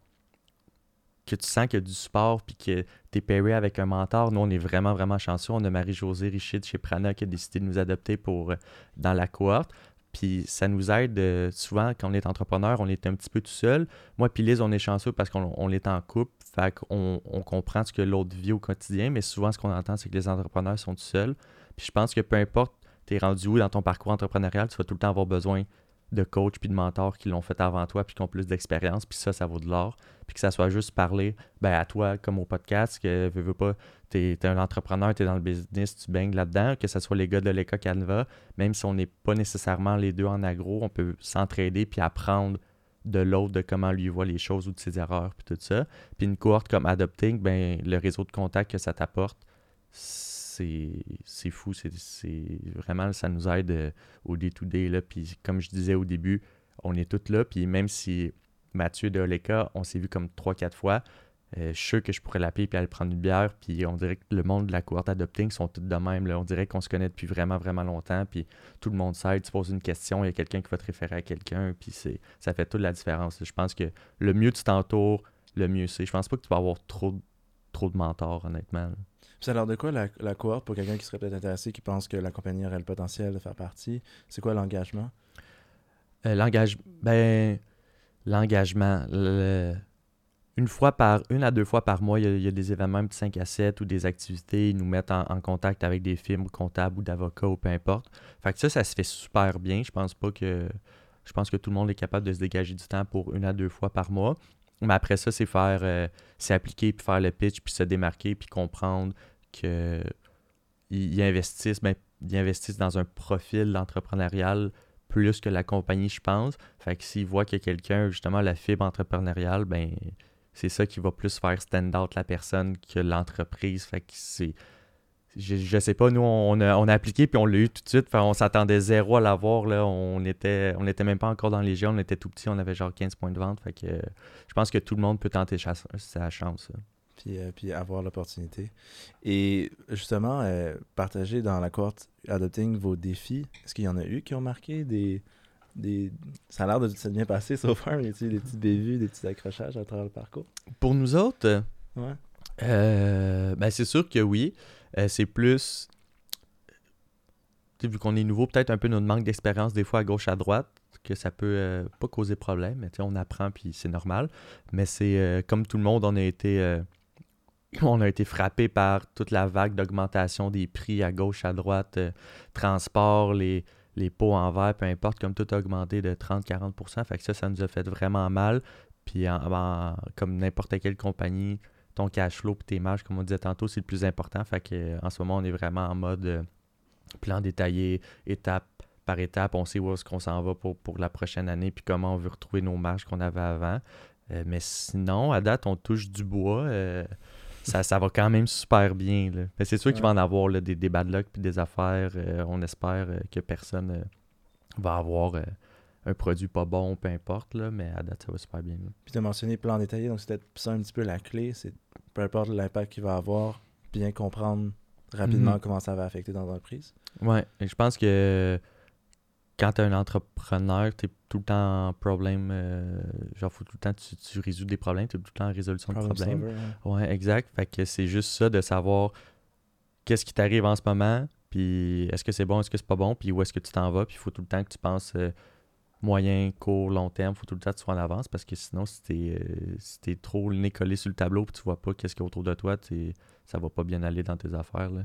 que tu sens qu'il y a du support puis que tu es pairé avec un mentor. Nous, on est vraiment, vraiment chanceux. On a Marie-Josée Richer de chez Prana qui a décidé de nous adopter pour, euh, dans la cohorte. Puis ça nous aide euh, souvent quand on est entrepreneur, on est un petit peu tout seul. Moi puis Liz, on est chanceux parce qu'on on est en couple. Fait qu'on on comprend ce que l'autre vit au quotidien, mais souvent ce qu'on entend, c'est que les entrepreneurs sont tout seuls. Puis je pense que peu importe tu es rendu où dans ton parcours entrepreneurial, tu vas tout le temps avoir besoin de coachs puis de mentors qui l'ont fait avant toi puis qui ont plus d'expérience. Puis ça, ça vaut de l'or. Puis que ça soit juste parler ben, à toi comme au podcast, que veux, veux pas, tu es, un entrepreneur, tu es dans le business, tu baignes là-dedans, que ce soit les gars de l'ECA Canva, même si on n'est pas nécessairement les deux en agro, on peut s'entraider puis apprendre de l'autre, de comment lui voit les choses ou de ses erreurs puis tout ça. Puis une cohorte comme Adopting, ben, le réseau de contacts que ça t'apporte, c'est fou. C'est vraiment, ça nous aide euh, au day-to-day. Puis comme je disais au début, on est tous là. Puis même si Mathieu de Oleka, on s'est vu comme 3-4 fois, euh, je suis sûr que je pourrais l'appeler puis aller prendre une bière. Puis on dirait que le monde de la cohorte adopting sont tous de même. là. On dirait qu'on se connaît depuis vraiment, vraiment longtemps. Puis tout le monde s'aide. Tu poses une question, il y a quelqu'un qui va te référer à quelqu'un. Puis ça fait toute la différence. Je pense que le mieux tu t'entoures, le mieux c'est. Je pense pas que tu vas avoir trop, trop de mentors, honnêtement. Ça a l'air de quoi la, la cohorte pour quelqu'un qui serait peut-être intéressé, qui pense que la compagnie aurait le potentiel de faire partie? C'est quoi l'engagement? Euh, l'engage- ben, l'engagement. le- Une fois par une à deux fois par mois, il y a, des événements un petit 5 à 7 ou des activités. Ils nous mettent en, contact avec des firmes comptables ou d'avocats ou peu importe. Fait que ça, ça se fait super bien. Je pense pas que. Je pense que tout le monde est capable de se dégager du temps pour une à deux fois par mois. Mais après ça, c'est faire euh, s'appliquer puis faire le pitch puis se démarquer puis comprendre que ils, ils investissent, ben, investissent dans un profil entrepreneurial plus que la compagnie, je pense. Fait que s'ils voient a quelqu'un, justement, la fibre entrepreneuriale, ben c'est ça qui va plus faire stand out la personne que l'entreprise. Fait que c'est. Je, je sais pas, nous, on a, on a appliqué puis on l'a eu tout de suite. Fait, on s'attendait zéro à l'avoir. Là. On était, on était même pas encore dans les. On était tout petit. On avait genre 15 points de vente. Fait que je pense que tout le monde peut tenter sa chance. Puis, euh, puis avoir l'opportunité. Et justement, euh, partager dans la cohorte Adopting vos défis. Est-ce qu'il y en a eu qui ont marqué des. des... Ça a l'air de s'être bien passé. Y a-t-il des petites bévues, des petits accrochages à travers le parcours? Pour nous autres, euh, Ouais. Euh, ben c'est sûr que oui. Euh, c'est plus. Vu qu'on est nouveau, peut-être un peu notre manque d'expérience des fois à gauche, à droite, que ça peut euh, pas causer problème. Mais on apprend puis c'est normal. Mais c'est euh, comme tout le monde, on a été. euh, on a été frappé par toute la vague d'augmentation des prix à gauche, à droite, euh, transport, les, pots en verre, peu importe, comme tout a augmenté de 30-40%. Fait que ça, ça nous a fait vraiment mal. Puis comme n'importe quelle compagnie, ton cash flow et tes marges, comme on disait tantôt, c'est le plus important. Fait que, euh, en ce moment, on est vraiment en mode euh, plan détaillé, étape par étape. On sait où est-ce qu'on s'en va pour, la prochaine année, puis comment on veut retrouver nos marges qu'on avait avant. Mais sinon, à date, on touche du bois. Ça, ça va quand même super bien. là. Mais c'est sûr qu'il va en avoir là, des, des bad luck puis des affaires. euh, on espère euh, que personne euh, va avoir euh, un produit pas bon, peu importe. Là, mais à date, ça va super bien. là. Puis tu as mentionné plan détaillé, donc c'est peut-être ça un petit peu la clé. C'est peu importe l'impact qu'il va avoir, bien comprendre rapidement Mhm. comment ça va affecter dans l'entreprise. Ouais, et je pense que quand tu es un entrepreneur, tu es tout le temps en problème. euh, genre, faut tout le temps tu, tu résous des problèmes, tu es tout le temps en résolution de problèmes. solver. Ouais, exact. Fait que c'est juste ça de savoir qu'est-ce qui t'arrive en ce moment, puis est-ce que c'est bon, est-ce que c'est pas bon, puis où est-ce que tu t'en vas, puis il faut tout le temps que tu penses euh, moyen, court, long terme, faut tout le temps que tu sois en avance parce que sinon, si t'es euh, si trop le nez collé sur le tableau puis tu vois pas qu'est-ce qu'il y a autour de toi, ça va pas bien aller dans tes affaires. Là.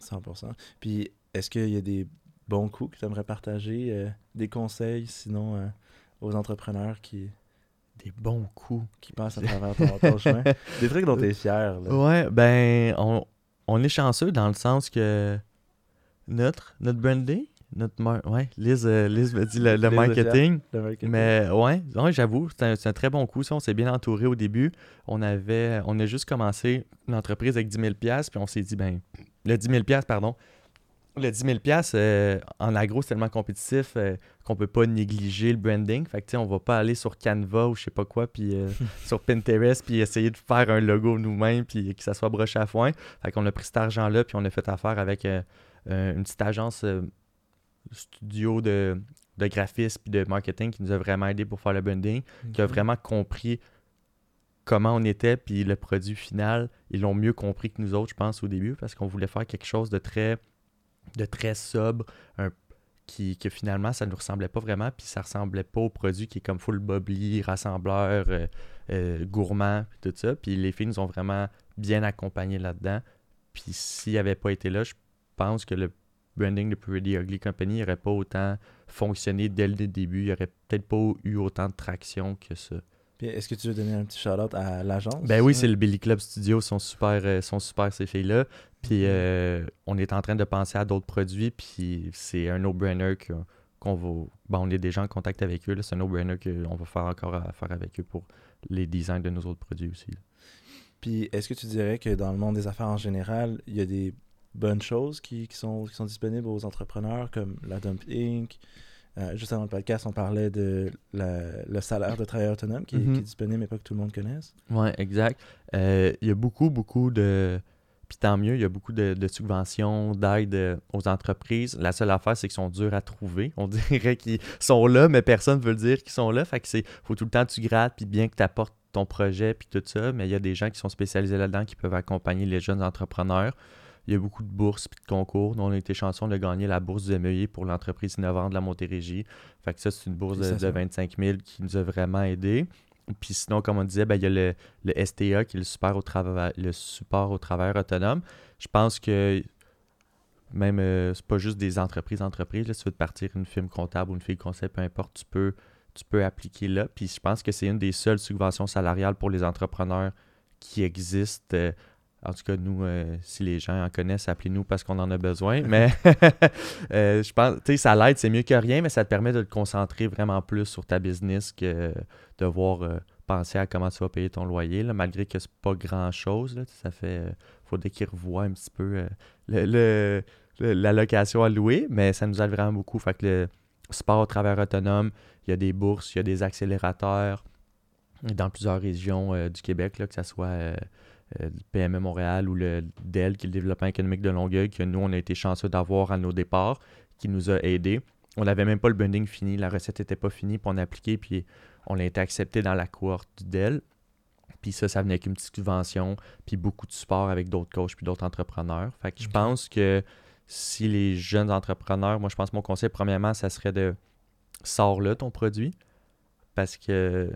100%. Puis, est-ce qu'il y a des bons coups que tu aimerais partager, euh, des conseils, sinon, euh, aux entrepreneurs qui, Des bons coups. qui passent à travers ton, ton chemin. Des trucs dont tu es fier. Là. Ouais, ben, on, on est chanceux dans le sens que notre, notre branding, notre mar- ouais, Liz, euh, Liz me dit le, marketing. Le marketing. Mais ouais, ouais j'avoue, c'est un, très bon coup. Ça, on s'est bien entouré au début. On avait, on a juste commencé une entreprise avec 10 000 puis on s'est dit, ben, le 10 000 pardon. Le 10 000 euh, en agro, c'est tellement compétitif euh, qu'on peut pas négliger le branding. Fait que, tu sais, on va pas aller sur Canva ou je sais pas quoi, puis euh, sur Pinterest, puis essayer de faire un logo nous-mêmes, puis que ça soit broché à foin. Fait qu'on a pris cet argent-là, puis on a fait affaire avec euh, euh, une petite agence studio de, de graphisme puis de marketing qui nous a vraiment aidé pour faire le branding, qui a vraiment compris comment on était, puis le produit final, ils l'ont mieux compris que nous autres, je pense, au début, parce qu'on voulait faire quelque chose de très, de très sobre, qui, que finalement, ça ne nous ressemblait pas vraiment, puis ça ressemblait pas au produit qui est comme full bubbly, rassembleur, euh, euh, gourmand, puis tout ça. Puis les filles nous ont vraiment bien accompagnés là-dedans. Puis s'il avait pas été là, je pense que le branding de Pretty Ugly Company n'aurait pas autant fonctionné dès le début. Il n'y aurait peut-être pas eu autant de traction que ça. Puis est-ce que tu veux donner un petit shout-out à l'agence? Ben oui, c'est le Billy Club Studio, sont super, euh, sont super ces filles-là. Puis euh, on est en train de penser à d'autres produits, puis c'est un no-brainer qu'on va. Bon, on est déjà en contact avec eux, c'est un no-brainer qu'on va faire encore affaire avec eux pour les designs de nos autres produits aussi. là. Puis est-ce que tu dirais que dans le monde des affaires en général, il y a des bonnes choses qui, qui sont, qui sont disponibles aux entrepreneurs comme la Dump Inc. Euh, juste avant le podcast, on parlait de la- le salaire de travailleur autonome qui, est- Mhm. qui est disponible mais pas que tout le monde connaisse. Ouais, exact. Euh, Il y a beaucoup, beaucoup de. Puis tant mieux, il y a beaucoup de, de subventions, d'aides euh, aux entreprises. La seule affaire, c'est qu'ils sont durs à trouver. On dirait qu'ils sont là, mais personne ne veut le dire qu'ils sont là. Fait que c'est. faut tout le temps que tu grattes, puis bien que tu apportes ton projet, puis tout ça. Mais il y a des gens qui sont spécialisés là-dedans qui peuvent accompagner les jeunes entrepreneurs. Il y a beaucoup de bourses puis de concours. Nous, on a été chanceux de gagner la bourse du MEI pour l'entreprise innovante de la Montérégie. Fait que ça, c'est une bourse de, de Félicitations. 25 000 qui nous a vraiment aidés. Puis sinon, comme on disait, ben, il y a le, le STA qui est le support au, travail, le support au travail autonome. Je pense que même, euh, c'est pas juste des entreprises, entreprises. Là, si tu veux te partir une firme comptable ou une fille conseil, peu importe, tu peux, tu peux appliquer là. Puis je pense que c'est une des seules subventions salariales pour les entrepreneurs qui existent. Euh, en tout cas, nous, euh, si les gens en connaissent, appelez-nous parce qu'on en a besoin. Mais euh, je pense, tu sais, ça l'aide, c'est mieux que rien, mais ça te permet de te concentrer vraiment plus sur ta business que de voir euh, penser à comment tu vas payer ton loyer, là, malgré que c'est pas grand-chose. Ça fait. faudrait qu'ils revoient un petit peu le, le- le- la location à louer, mais ça nous aide vraiment beaucoup. Fait que le sport au travers autonome, il y a des bourses, il y a des accélérateurs dans plusieurs régions du Québec, là, que ce soit euh, le PME Montréal ou le DEL, qui est le développement économique de Longueuil, que nous, on a été chanceux d'avoir à nos départs, qui nous a aidés. On n'avait même pas le bunding fini, la recette n'était pas finie, puis on a appliqué, puis on a été accepté dans la cohorte du DEL. Puis ça, ça venait avec une petite subvention, puis beaucoup de support avec d'autres coachs puis d'autres entrepreneurs. Fait que je pense que si les jeunes entrepreneurs, moi je pense que mon conseil, premièrement, ça serait de sors là ton produit, parce que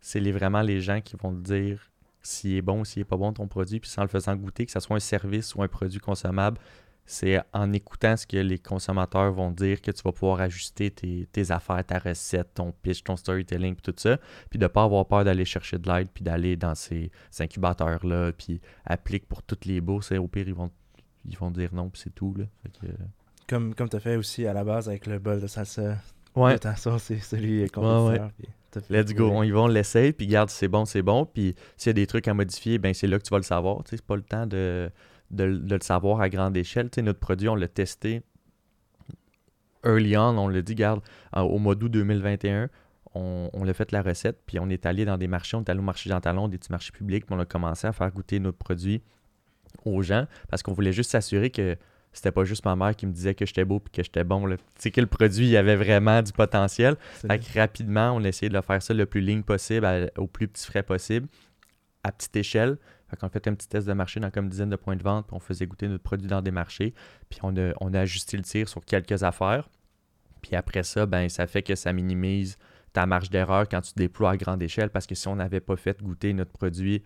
c'est les- vraiment les gens qui vont te dire s'il est bon ou s'il n'est pas bon ton produit, puis sans le faisant goûter, que ce soit un service ou un produit consommable, c'est en écoutant ce que les consommateurs vont dire que tu vas pouvoir ajuster tes, tes affaires, ta recette, ton pitch, ton storytelling, puis tout ça. Puis de ne pas avoir peur d'aller chercher de l'aide, puis d'aller dans ces, ces incubateurs-là, puis applique pour toutes les bourses. Et au pire, ils vont, ils vont dire non, puis c'est tout. Là. Fait que, euh, Comme, comme tu as fait aussi à la base avec le bol de salsa. Ouais, c'est celui fait let's go. On y va, on l'essaye, puis garde, c'est bon, c'est bon. Puis s'il y a des trucs à modifier, ben c'est là que tu vas le savoir. C'est pas le temps de, de, de le savoir à grande échelle. Notre produit, on l'a testé early on, on l'a dit, garde, en- au mois d'août 2021, on, on a fait la recette, puis on est allé dans des marchés, on est allé au marché Jean Talon, des petits marchés publics, puis on a commencé à faire goûter notre produit aux gens, parce qu'on voulait juste s'assurer que c'était pas juste ma mère qui me disait que j'étais beau puis que j'étais bon. Tu sais que le produit, il y avait vraiment du potentiel. Fait que rapidement, on a essayé de le faire ça le plus ligne possible, à- au plus petit frais possible, à petite échelle. Fait qu'on a fait un petit test de marché dans comme une dizaine de points de vente, puis on faisait goûter notre produit dans des marchés, puis on a, on a ajusté le tir sur quelques affaires. Puis après ça, ben ça fait que ça minimise ta marge d'erreur quand tu déploies à grande échelle, parce que si on n'avait pas fait goûter notre produit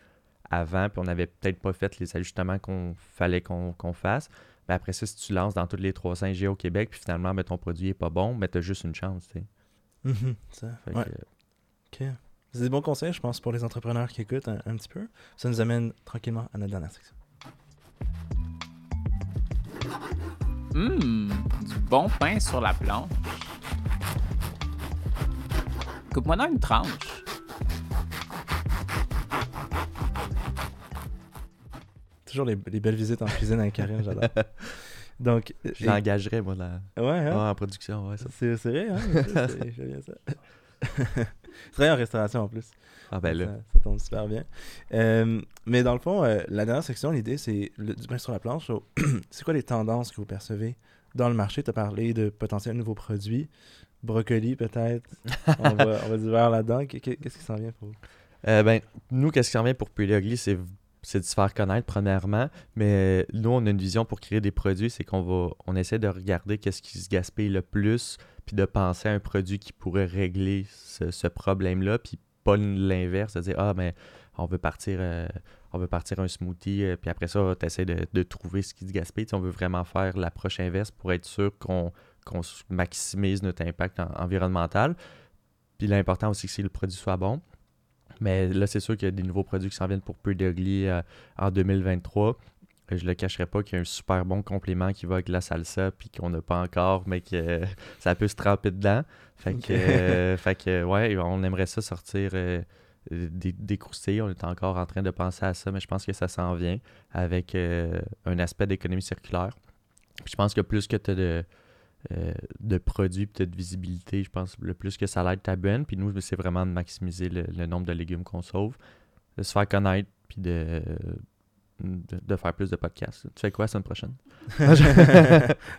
avant, puis on n'avait peut-être pas fait les ajustements qu'on fallait qu'on qu'on fasse, ben après ça, si tu lances dans toutes les 300 G au Québec, puis finalement, ben, ton produit est pas bon, ben tu as juste une chance, tu sais. Mhm, ça. Fait Ouais, que, ok. C'est des bons conseils, je pense, pour les entrepreneurs qui écoutent un, un petit peu. Ça nous amène tranquillement à notre dernière section. Hum, du bon pain sur la planche. Coupe-moi dans une tranche. Toujours les, les belles visites en cuisine avec Karine, j'adore. Donc, Je l'engagerais, moi, là. ouais, hein? Ouais, en production, ouais, ça. c'est vrai, hein? C'est- J'aime bien ça. Tu travailles en restauration en plus. Ah ben là. Ça, ça tombe super bien. Euh, mais dans le fond, euh, la dernière section, l'idée, c'est du pain sur la planche. C'est quoi les tendances que vous percevez dans le marché? Tu as parlé de potentiels nouveaux produits. Brocoli, peut-être. on, va, on va du verre là-dedans. Qu'est- Qu'est-ce qui s'en vient pour vous? Euh, ben, nous, qu'est-ce qui en vient pour Ugly, c'est c'est de se faire connaître premièrement, mais nous, on a une vision pour créer des produits, c'est qu'on va, on essaie de regarder qu'est-ce qui se gaspille le plus, puis de penser à un produit qui pourrait régler ce, problème-là, puis pas l'inverse, de dire ah mais on veut partir, euh, on veut partir un smoothie, euh, puis après ça, tu essaies de, de trouver ce qui se gaspille. Tu sais, on veut vraiment faire l'approche inverse pour être sûr qu'on maximise notre impact en- environnemental. Puis l'important aussi, c'est que le produit soit bon. Mais là, c'est sûr qu'il y a des nouveaux produits qui s'en viennent pour Pretty Ugly euh, en 2023. Euh, Je le cacherai pas qu'il y a un super bon complément qui va avec la salsa, puis qu'on n'a pas encore, mais que euh, ça peut se tremper dedans. Fait que, euh, fait que ouais, on aimerait ça sortir euh, des, des croustilles. On est encore en train de penser à ça, mais je pense que ça s'en vient avec un aspect d'économie circulaire. Puis je pense que plus que tu as de, euh, de produits puis de visibilité, je pense le plus que ça l'aide ta bonne. Puis nous, c'est vraiment de maximiser le, le nombre de légumes qu'on sauve, de se faire connaître, puis de, de, de faire plus de podcasts. Tu fais quoi la semaine prochaine?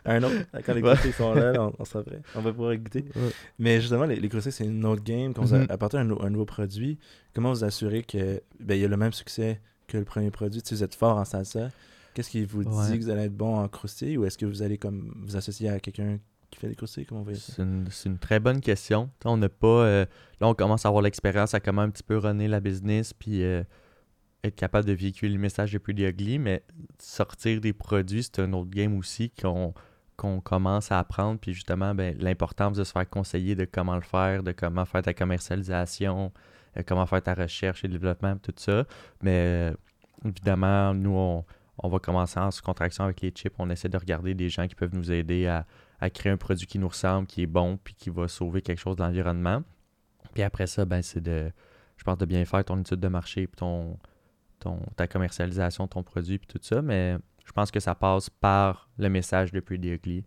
un autre? Quand les Ouais. sont là, on, on sera prêt. On va pouvoir goûter. Ouais. Mais justement, les, les c'est une autre game. Quand vous Mhm. apportez un, nou- un nouveau produit, comment vous assurez que ben, il y a le même succès que le premier produit? Si vous êtes fort en salsa, qu'est-ce qui vous Ouais. dit que vous allez être bon en croustilles ou est-ce que vous allez comme vous associer à quelqu'un qui fait des croustilles? Comment vous? C'est une, c'est une très bonne question. On n'a pas. euh, là, on commence à avoir l'expérience à comment un petit peu runner la business, puis euh, être capable de véhiculer le message de Pretty Ugly, mais sortir des produits, c'est un autre game aussi qu'on qu'on commence à apprendre. Puis justement, ben, l'importance de se faire conseiller de comment le faire, de comment faire ta commercialisation, euh, comment faire ta recherche et développement, tout ça. Mais euh, évidemment, nous, on, on va commencer en sous-contraction avec les chips. On essaie de regarder des gens qui peuvent nous aider à, créer un produit qui nous ressemble, qui est bon, puis qui va sauver quelque chose de l'environnement. Puis après ça, ben, c'est de, je pense, de bien faire ton étude de marché, puis ton, ta commercialisation ton produit, puis tout ça. Mais je pense que ça passe par le message de Pretty Ugly. Et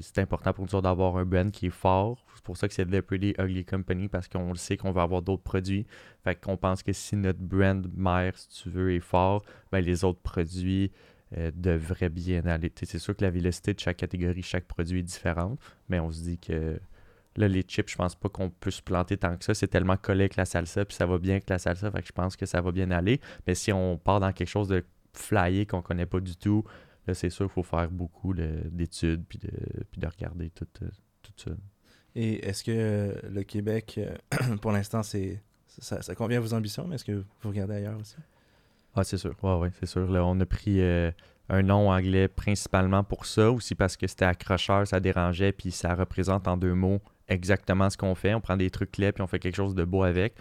C'est important pour nous d'avoir un brand qui est fort. C'est pour ça que c'est The Pretty Ugly Company, parce qu'on le sait qu'on va avoir d'autres produits. Fait qu'on pense que si notre brand mère, si tu veux, est fort, ben les autres produits euh, devraient bien aller. C'est sûr que la vélocité de chaque catégorie, chaque produit est différente, mais on se dit que là, les chips, je pense pas qu'on peut se planter tant que ça. C'est tellement collé avec la salsa, puis ça va bien avec la salsa, fait que je pense que ça va bien aller. Mais si on part dans quelque chose de flyé qu'on connaît pas du tout, là, c'est sûr qu'il faut faire beaucoup de- d'études, puis de, puis de regarder tout, euh, tout ça. Et est-ce que euh, le Québec, euh, pour l'instant, c'est ça, ça convient à vos ambitions, mais est-ce que vous regardez ailleurs aussi? Ah, c'est sûr. Ouais, ouais, c'est sûr. Là, on a pris euh, un nom anglais principalement pour ça, aussi parce que c'était accrocheur, ça dérangeait, puis ça représente en deux mots exactement ce qu'on fait. On prend des trucs clés, puis on fait quelque chose de beau avec.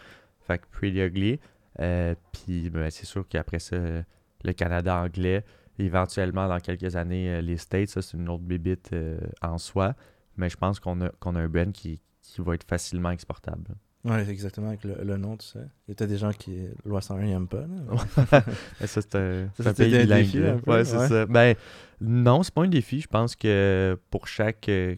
Fait que Pretty Ugly. Euh, puis ben, c'est sûr qu'après ça, le Canada anglais, éventuellement dans quelques années, euh, les States, ça c'est une autre bébite euh, en soi. Mais je pense qu'on a, qu'on a un brand qui, qui va être facilement exportable. C'est exactement, avec le, le nom, tout ça. Il y a peut-être des gens qui, loi 101, n'aiment pas. Là. Ça, c'est un, Ça, un pays un bilingue. défi, là. un peu, ouais, c'est ouais. ça. Ben, non, c'est pas un défi. Je pense que pour chaque euh,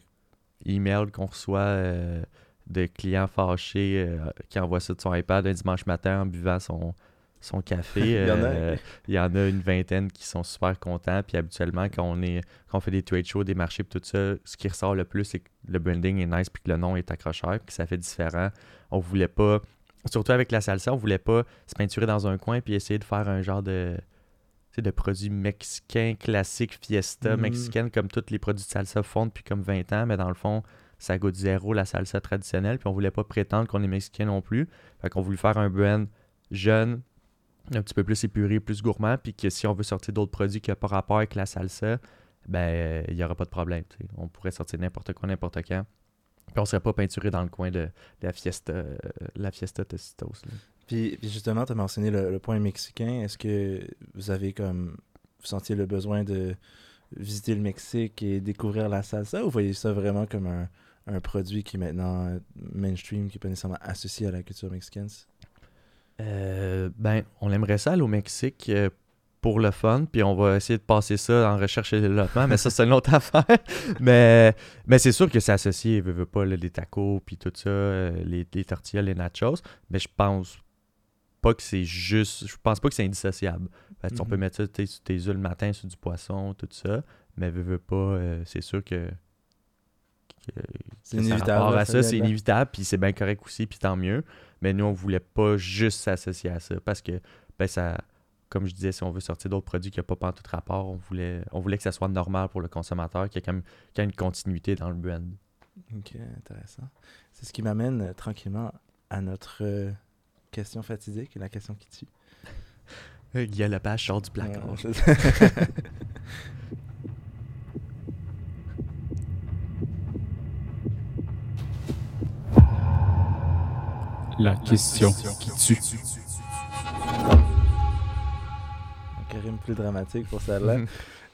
email qu'on reçoit euh, de clients fâchés euh, qui envoie ça de son iPad un dimanche matin en buvant son, son café, Il y en a, euh, il y en a une vingtaine qui sont super contents. Puis habituellement, quand on, est, quand on fait des trade shows, des marchés, puis tout ça, ce qui ressort le plus, c'est que le branding est nice, puis que le nom est accrocheur, puis que ça fait différent. On voulait pas, surtout avec la salsa, on voulait pas se peinturer dans un coin puis essayer de faire un genre de, de produit mexicain classique, fiesta Mhm. mexicaine, comme tous les produits de salsa font depuis comme 20 ans, mais dans le fond, ça goûte zéro la salsa traditionnelle, puis on voulait pas prétendre qu'on est mexicain non plus. Fait qu'on voulait faire un brand jeune, un petit peu plus épuré, plus gourmand, puis que si on veut sortir d'autres produits qui n'ont pas rapport avec la salsa, ben il n'y aura pas de problème. On pourrait sortir n'importe quoi, n'importe quand. Puis on serait pas peinturé dans le coin de, la Fiesta, euh, la Fiesta. Puis, puis justement, tu as mentionné le, point mexicain. Est-ce que vous avez comme. Vous sentiez le besoin de visiter le Mexique et découvrir la salsa ou vous voyez ça vraiment comme un, un produit qui est maintenant mainstream, qui n'est pas nécessairement associé à la culture mexicaine? Euh, ben, on aimerait ça aller au Mexique euh, pour le fun, puis on va essayer de passer ça en recherche et développement, mais ça, c'est une autre affaire. mais mais c'est sûr que c'est associé, veut pas, là, les tacos, puis tout ça, euh, les, les tortillas, les nachos, mais je pense pas que c'est juste, je pense pas que c'est indissociable. Fait On Mhm. peut mettre ça sur tes œufs le matin, sur du poisson, tout ça, mais veut pas, euh, c'est sûr que... C'est inévitable, à ça c'est inévitable, puis c'est bien correct aussi, puis tant mieux. Mais nous, on voulait pas juste s'associer à ça parce que, ben, ça, comme je disais, si on veut sortir d'autres produits qui n'ont pas tout rapport, on voulait, on voulait que ça soit normal pour le consommateur, qu'il y ait quand même, qu'il y ait une continuité dans le brand. Ok, intéressant. C'est ce qui m'amène euh, tranquillement à notre euh, question fatidique, la question qui tue. Guillaume Lepage sort du placard. Ouais, La question qui tue. Un rime plus dramatique pour celle-là.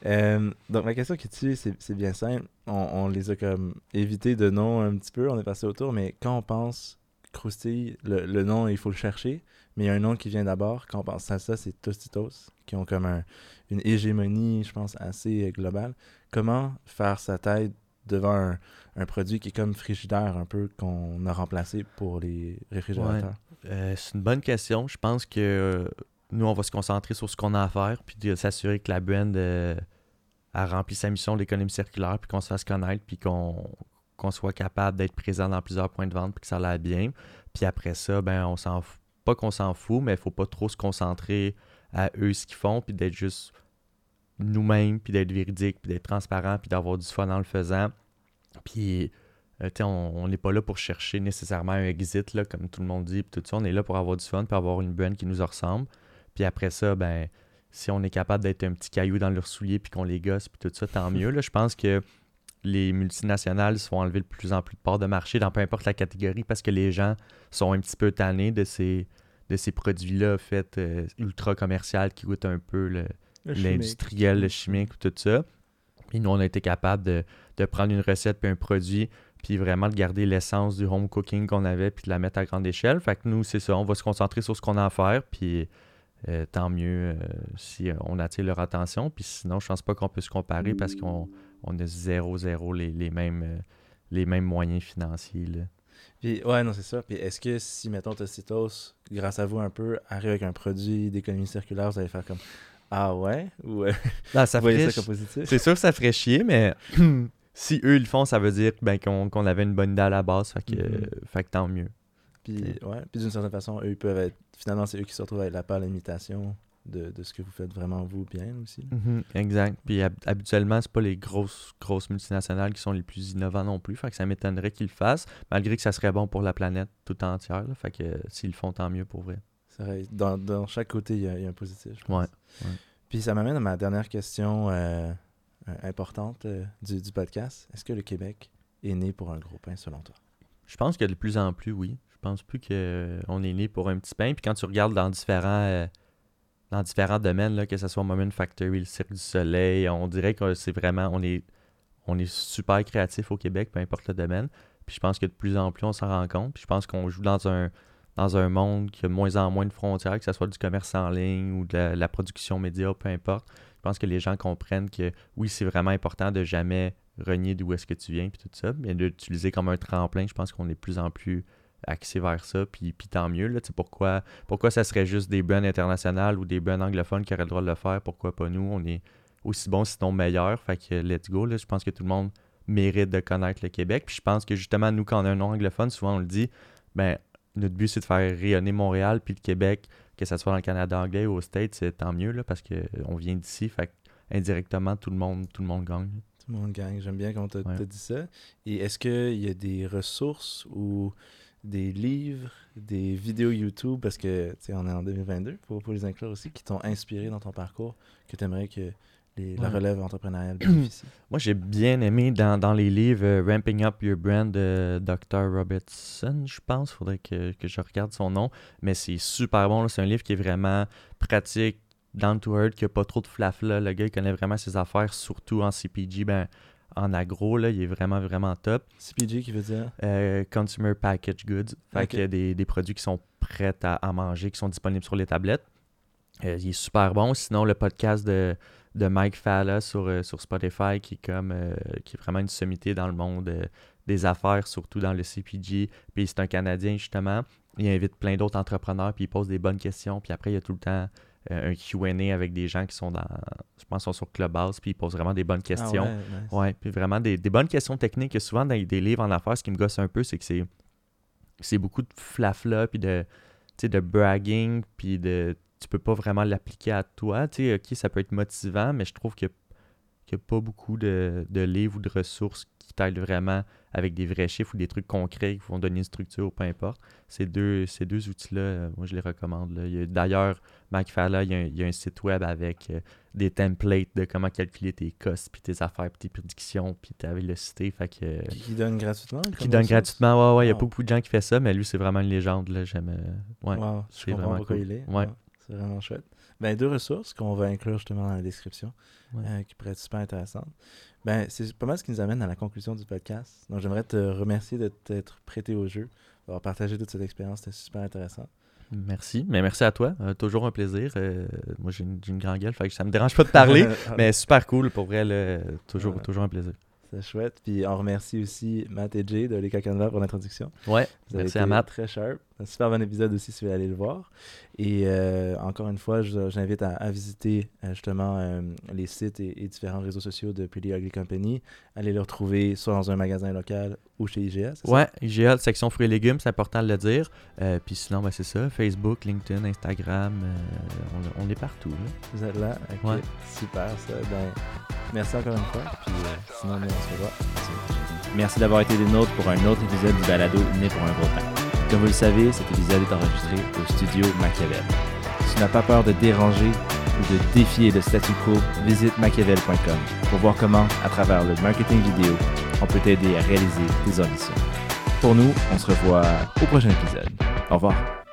Euh, donc, ma question qui tue, c'est c'est bien simple. On, on les a comme évité de nom un petit peu, on est passé autour, mais quand on pense croustille, le, le nom, il faut le chercher, mais il y a un nom qui vient d'abord. Quand on pense à ça, c'est Tostitos, qui ont comme un- une hégémonie, je pense, assez euh, globale. Comment faire sa tête devant un, produit qui est comme frigidaire, un peu, qu'on a remplacé pour les réfrigérateurs? Euh, c'est une bonne question. Je pense que euh, nous, on va se concentrer sur ce qu'on a à faire, puis de s'assurer que la brand euh, a rempli sa mission de l'économie circulaire, puis qu'on se fasse connaître, puis qu'on soit capable d'être présent dans plusieurs points de vente, puis que ça aille bien. Puis après ça, ben, on s'en fout. Pas qu'on s'en fout, mais il faut pas trop se concentrer à eux ce qu'ils font, puis d'être juste nous-mêmes, puis d'être véridique, puis d'être transparent, puis d'avoir du fun en le faisant. Puis, euh, tu sais, on n'est pas là pour chercher nécessairement un exit, là, comme tout le monde dit, puis tout ça. On est là pour avoir du fun, puis avoir une brand qui nous ressemble. Puis après ça, ben, si on est capable d'être un petit caillou dans leurs souliers, puis qu'on les gosse, puis tout ça, tant mieux. Là. Je pense que les multinationales se font enlever de plus en plus de parts de marché dans peu importe la catégorie parce que les gens sont un petit peu tannés de ces, de ces produits-là faits euh, ultra commercial qui goûtent un peu. L'industriel, le chimique, tout ça. Puis nous, on a été capable de, de prendre une recette puis un produit, puis vraiment de garder l'essence du home cooking qu'on avait, puis de la mettre à grande échelle. Fait que nous, c'est ça, on va se concentrer sur ce qu'on a à faire, puis euh, tant mieux euh, si on attire leur attention. Puis sinon, je pense pas qu'on peut se comparer parce qu'on on a zéro, zéro les, les mêmes, euh, les mêmes moyens financiers. Là. Puis, ouais, non, c'est ça. Puis, est-ce que si, mettons, Tostitos, grâce à vous un peu, arrive avec un produit d'économie circulaire, vous allez faire comme Ah ouais? Ou euh, Là, ça ferait ça comme positif C'est sûr que ça ferait chier, mais si eux le font, ça veut dire ben, qu'on avait une bonne idée à la base. Fait que, Mhm. euh, fait que tant mieux. Puis, ouais. Puis, d'une certaine façon, eux, ils peuvent être. Finalement, c'est eux qui se retrouvent avec la pâle imitation de, de ce que vous faites vraiment vous bien aussi. Mhm, Exact. Puis hab- habituellement, c'est pas les grosses, grosses multinationales qui sont les plus innovants non plus. Fait que ça m'étonnerait qu'ils le fassent, malgré que ça serait bon pour la planète tout entière. là. Fait que euh, s'ils le font, tant mieux pour vrai. Dans, dans chaque côté, il y, a, il y a un positif. je pense. Ouais, ouais. Puis, ça m'amène à ma dernière question euh, euh, importante euh, du, du podcast. Est-ce que le Québec est né pour un gros pain, selon toi? Je pense que de plus en plus, oui. Je pense plus qu'on est né pour un petit pain. Puis quand tu regardes dans différents, dans différents domaines, là, que ce soit Moment Factory, le Cirque du Soleil, on dirait que c'est vraiment, on est, on est super créatif au Québec, peu importe le domaine. Puis je pense que de plus en plus, on s'en rend compte. Puis je pense qu'on joue dans un, dans un monde qui a de moins en moins de frontières, que ce soit du commerce en ligne ou de la, production média, peu importe. Je pense que les gens comprennent que oui, c'est vraiment important de jamais renier d'où est-ce que tu viens, puis tout ça, mais d'utiliser comme un tremplin, je pense qu'on est de plus en plus axé vers ça, puis, puis tant mieux. Là, pourquoi, pourquoi ça serait juste des brands internationales ou des brands anglophones qui auraient le droit de le faire? Pourquoi pas nous? On est aussi bons, sinon meilleurs. Fait que let's go. Là. Je pense que tout le monde mérite de connaître le Québec. Puis je pense que justement, nous, quand on a un nom anglophone, souvent on le dit, ben notre but c'est de faire rayonner Montréal puis le Québec, que ce soit dans le Canada anglais ou aux States, c'est tant mieux là, parce qu'on vient d'ici. Fait indirectement, tout le monde, tout le monde gagne. Tout le monde gagne. J'aime bien quand tu Ouais. dit ça. Et est-ce qu'il y a des ressources ou des livres, des vidéos YouTube, parce que tu sais, on est en 2022, pour, pour les inclure aussi, qui t'ont inspiré dans ton parcours, que tu aimerais que les- la relève entrepreneuriale bénéficie. Moi, j'ai bien aimé dans, dans les livres euh, Ramping Up Your Brand de Dr. Robertson, je pense. faudrait que, que je regarde son nom. Mais c'est super bon. là. C'est un livre qui est vraiment pratique, down to earth, qui n'a pas trop de flafla. Le gars, il connaît vraiment ses affaires, surtout en CPG. Ben, en agro, là, il est vraiment, vraiment top. CPG qui veut dire? Euh, Consumer Package Goods. Fait Ok. que des, des produits qui sont prêts à, à manger, qui sont disponibles sur les tablettes. Euh, il est super bon. Sinon, le podcast de, de Mike Falla sur, euh, sur Spotify, qui est comme euh, qui est vraiment une sommité dans le monde euh, des affaires, surtout dans le CPG. Puis c'est un Canadien, justement. Il invite plein d'autres entrepreneurs, puis il pose des bonnes questions. Puis après, il y a tout le temps un QA avec des gens qui sont dans, je pense, sont sur Clubhouse, puis il pose vraiment des bonnes questions. Ah ouais, nice. Ouais, puis vraiment des, des bonnes questions techniques. Et souvent, dans des livres en affaires, ce qui me gosse un peu, c'est que c'est, c'est beaucoup de flafla, puis de, tu sais, de bragging, puis de, tu peux pas vraiment l'appliquer à toi. Tu sais, ok, ça peut être motivant, mais je trouve que qu'il n'y a pas beaucoup de, de livres ou de ressources qui t'aident vraiment avec des vrais chiffres ou des trucs concrets qui vont donner une structure ou peu importe. Ces deux, ces deux outils-là, euh, moi, je les recommande. a- D'ailleurs, Mike Falla, il y, a un, il y a un site web avec euh, des templates de comment calculer tes costs, puis tes affaires, puis tes prédictions, puis ta vélocité. Fait que, euh, Qui, donne gratuitement qui donne gratuitement. Ouais, ouais, il y a Wow. pas beaucoup de gens qui font ça, mais lui, c'est vraiment une légende. Là. J'aime. ouais. Wow, je c'est comprends vraiment pourquoi cool. il est. Ouais. Wow, c'est vraiment chouette. Ben, deux ressources qu'on va inclure justement dans la description, Ouais. euh, qui pourraient être super intéressantes. Ben, c'est pas mal ce qui nous amène à la conclusion du podcast. Donc, j'aimerais te remercier de t'être prêté au jeu, d'avoir partagé toute cette expérience. C'était super intéressant. Merci. Mais merci à toi. Euh, toujours un plaisir. Euh, moi, j'ai une, grande gueule, fait que ça me dérange pas de parler. mais super cool pour vrai. là. toujours, toujours un plaisir. C'est chouette. Puis, on remercie aussi Matt et Jay de Leka Canva pour l'introduction. Ouais. Vous avez Merci été à Matt. Très sharp. Un super bon épisode aussi si vous voulez aller le voir. Et euh, encore une fois, j'invite à, à visiter euh, justement euh, les sites et, et différents réseaux sociaux de Pretty Ugly Company. Allez le retrouver soit dans un magasin local ou chez IGA. c'est ça? Ouais, IGA, section fruits et légumes, c'est important de le dire. Euh, Puis sinon, ben, c'est ça. Facebook, LinkedIn, Instagram, euh, on, on est partout. là. Vous êtes là? Ok, Ouais. Super ça. Ben, merci encore une fois. Puis euh, sinon, nous, on se revoit. Merci d'avoir été des nôtres pour un autre épisode du balado Né pour un gros pain. Comme vous le savez, cet épisode est enregistré au studio Machiavel. Si tu n'as pas peur de déranger ou de défier le statu quo, visite machiavel.com pour voir comment, à travers le marketing vidéo, on peut t'aider à réaliser tes ambitions. Pour nous, on se revoit au prochain épisode. Au revoir.